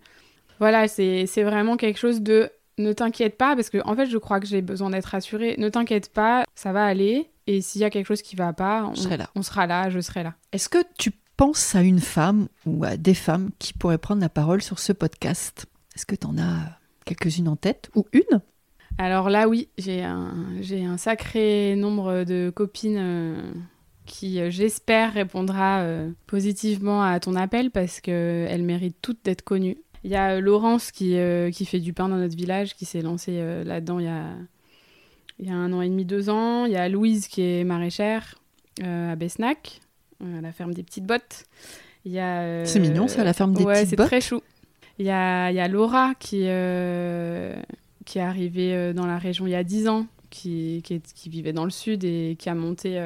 Voilà, c'est vraiment quelque chose de ne t'inquiète pas parce que en fait, je crois que j'ai besoin d'être rassurée. Ne t'inquiète pas, ça va aller et s'il y a quelque chose qui va pas, on, Je serai là. on sera là, je serai là. Est-ce que tu penses à une femme ou à des femmes qui pourraient prendre la parole sur ce podcast? Est-ce que tu en as quelques-unes en tête? Ou une? Alors là, oui, j'ai un, j'ai un sacré nombre de copines euh, qui, euh, j'espère, répondra euh, positivement à ton appel parce qu'elles méritent toutes d'être connues. Il y a euh, Laurence qui, euh, qui fait du pain dans notre village, qui s'est lancée euh, là-dedans il y a, il y a un an et demi, deux ans. Il y a Louise qui est maraîchère à Besnac, à la ferme des petites bottes. Il y a, c'est mignon, ça, la ferme des ouais, petites bottes. c'est très chou. Il y a, il y a Laura qui, qui est arrivée dans la région il y a dix ans, qui, qui, qui, vivait dans le sud et qui a monté,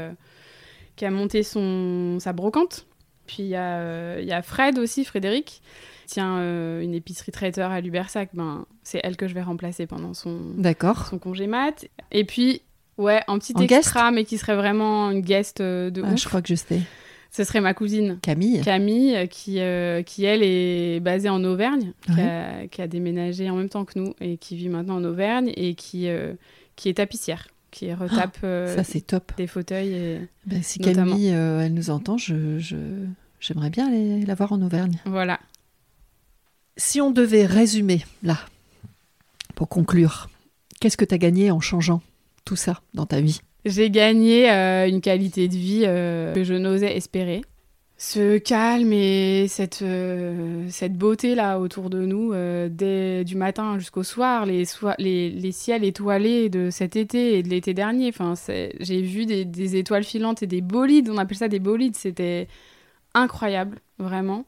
qui a monté son, sa brocante. Puis il y, a, il y a Fred aussi, Frédéric, tient euh, une épicerie traiteur à Lubersac, ben, c'est elle que je vais remplacer pendant son, son congé mat. Et puis, ouais, un petit en extra, guest mais qui serait vraiment une guest euh, de ah, ouf. Je crois que je sais. Ce serait ma cousine. Camille. Camille, qui, euh, qui elle, est basée en Auvergne, ouais. qui, a, qui, a, déménagé en même temps que nous et qui vit maintenant en Auvergne et qui, euh, qui est tapissière qui retape oh, ça, c'est top. des fauteuils. Et, ben, si Camille, elle nous entend, je, j'aimerais bien aller la voir en Auvergne. Voilà. Si on devait résumer, là, pour conclure, qu'est-ce que tu as gagné en changeant tout ça dans ta vie? J'ai gagné euh, une qualité de vie euh, que je n'osais espérer. Ce calme et cette, euh, cette beauté là autour de nous, du matin jusqu'au soir, les, ciels étoilés de cet été et de l'été dernier. J'ai vu des, des, étoiles filantes et des bolides, on appelle ça des bolides, c'était incroyable, vraiment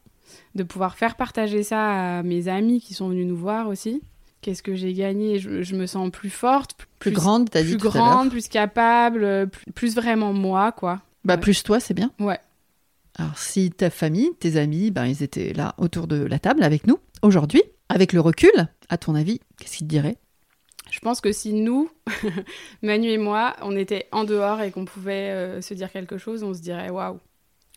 de pouvoir faire partager ça à mes amis qui sont venus nous voir aussi. Qu'est-ce que j'ai gagné? Je, je, me sens plus forte, plus, plus grande, t'as dit plus grande, plus capable, plus, plus, vraiment moi, quoi. Bah ouais. plus toi, c'est bien. Ouais. Alors si ta famille, tes amis, ben ils étaient là autour de la table avec nous aujourd'hui, avec le recul, à ton avis, qu'est-ce qu'ils te diraient? Je pense que si nous, Manu et moi, on était en dehors et qu'on pouvait euh, se dire quelque chose, on se dirait waouh,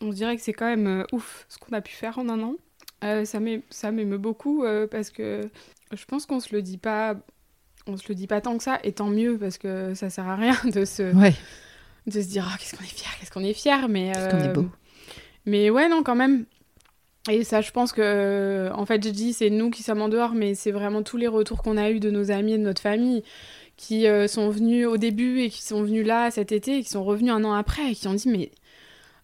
on se dirait que c'est quand même euh, ouf ce qu'on a pu faire en un an. Euh, ça m'émeut beaucoup euh, parce que je pense qu'on se le dit pas, on se le dit pas tant que ça, et tant mieux parce que ça sert à rien de se, ouais. de se dire oh, qu'est-ce qu'on est fier, qu'est-ce qu'on est fier, mais qu'est-ce qu'on est beau. Mais ouais non quand même. Et ça, je pense que, en fait, je dis c'est nous qui sommes en dehors, mais c'est vraiment tous les retours qu'on a eu de nos amis et de notre famille qui sont venus au début et qui sont venus là cet été et qui sont revenus un an après et qui ont dit mais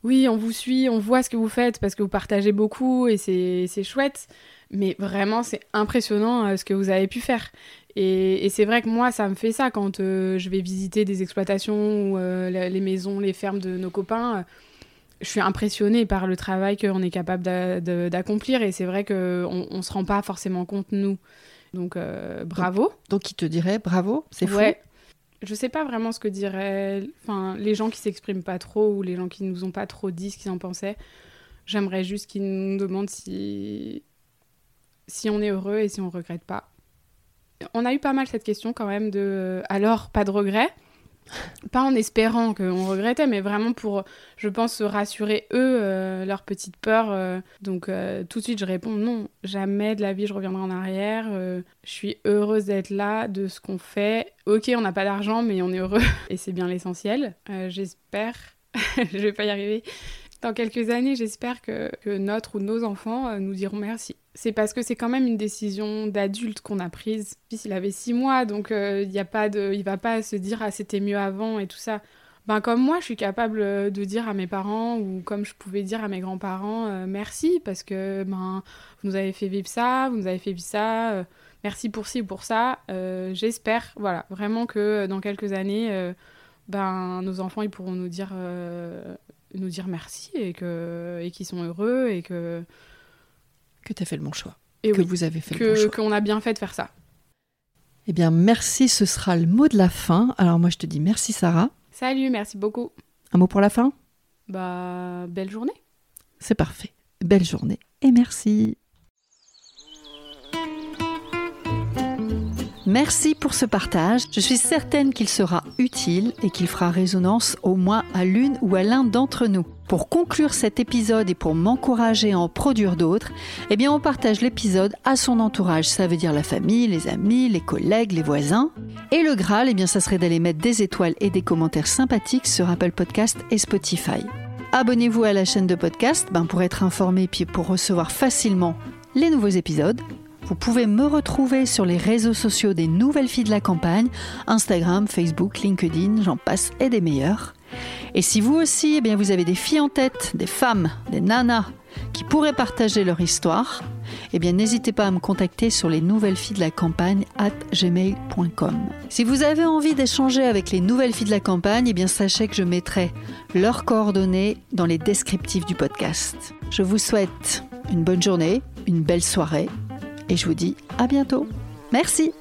oui, on vous suit, on voit ce que vous faites parce que vous partagez beaucoup et c'est chouette. Mais vraiment, c'est impressionnant euh, ce que vous avez pu faire. Et, et c'est vrai que moi, ça me fait ça quand euh, je vais visiter des exploitations ou euh, les maisons, les fermes de nos copains. je suis impressionnée par le travail qu'on est capable d'accomplir. Et c'est vrai qu'on ne se rend pas forcément compte, nous. Donc, bravo. Donc, donc, il te dirait bravo, c'est fou. Ouais, je sais pas vraiment ce que diraient les gens qui s'expriment pas trop ou les gens qui nous ont pas trop dit ce qu'ils en pensaient. J'aimerais juste qu'ils nous demandent si... si on est heureux et si on regrette pas. On a eu pas mal cette question quand même de alors pas de regret. Pas en espérant qu'on regrettait, mais vraiment pour, je pense, se rassurer eux, euh, leur petite peur. Euh, donc euh, tout de suite, je réponds non, jamais de la vie je reviendrai en arrière. je suis heureuse d'être là, de ce qu'on fait. Ok, on n'a pas d'argent, mais on est heureux et c'est bien l'essentiel. J'espère, je vais pas y arriver. Dans quelques années, j'espère que, notre ou nos enfants nous diront merci. C'est parce que c'est quand même une décision d'adulte qu'on a prise. Fils, il avait six mois, donc il euh, y a pas de, il va pas se dire ah c'était mieux avant et tout ça. Ben comme moi, je suis capable de dire à mes parents ou comme je pouvais dire à mes grands-parents euh, merci parce que ben vous nous avez fait vivre ça, vous nous avez fait vivre ça. Euh, merci pour ci ou pour ça. J'espère, voilà, vraiment que dans quelques années, ben nos enfants ils pourront nous dire nous dire merci et que et qu'ils sont heureux et que que tu as fait le bon choix. Et que oui, vous avez fait que, le bon choix. Qu'on a bien fait de faire ça. Eh bien, merci, ce sera le mot de la fin. Alors moi, je te dis merci Sarah. Salut, merci beaucoup. Un mot pour la fin? Bah, belle journée. C'est parfait. Belle journée et merci. Merci pour ce partage. Je suis certaine qu'il sera utile et qu'il fera résonance au moins à l'une ou à l'un d'entre nous. Pour conclure cet épisode et pour m'encourager à en produire d'autres, eh bien on partage l'épisode à son entourage. Ça veut dire la famille, les amis, les collègues, les voisins. Et le Graal, eh bien ça serait d'aller mettre des étoiles et des commentaires sympathiques sur Apple Podcast et Spotify. Abonnez-vous à la chaîne de podcast ben, pour être informé puis pour recevoir facilement les nouveaux épisodes. Vous pouvez me retrouver sur les réseaux sociaux des nouvelles filles de la campagne, Instagram, Facebook, LinkedIn, j'en passe et des meilleurs. Et si vous aussi, eh bien, vous avez des filles en tête, des femmes, des nanas qui pourraient partager leur histoire, eh bien, n'hésitez pas à me contacter sur les nouvelles filles de la campagne at gmail.com. Si vous avez envie d'échanger avec les nouvelles filles de la campagne, eh bien, sachez que je mettrai leurs coordonnées dans les descriptifs du podcast. Je vous souhaite une bonne journée, une belle soirée et je vous dis à bientôt. Merci.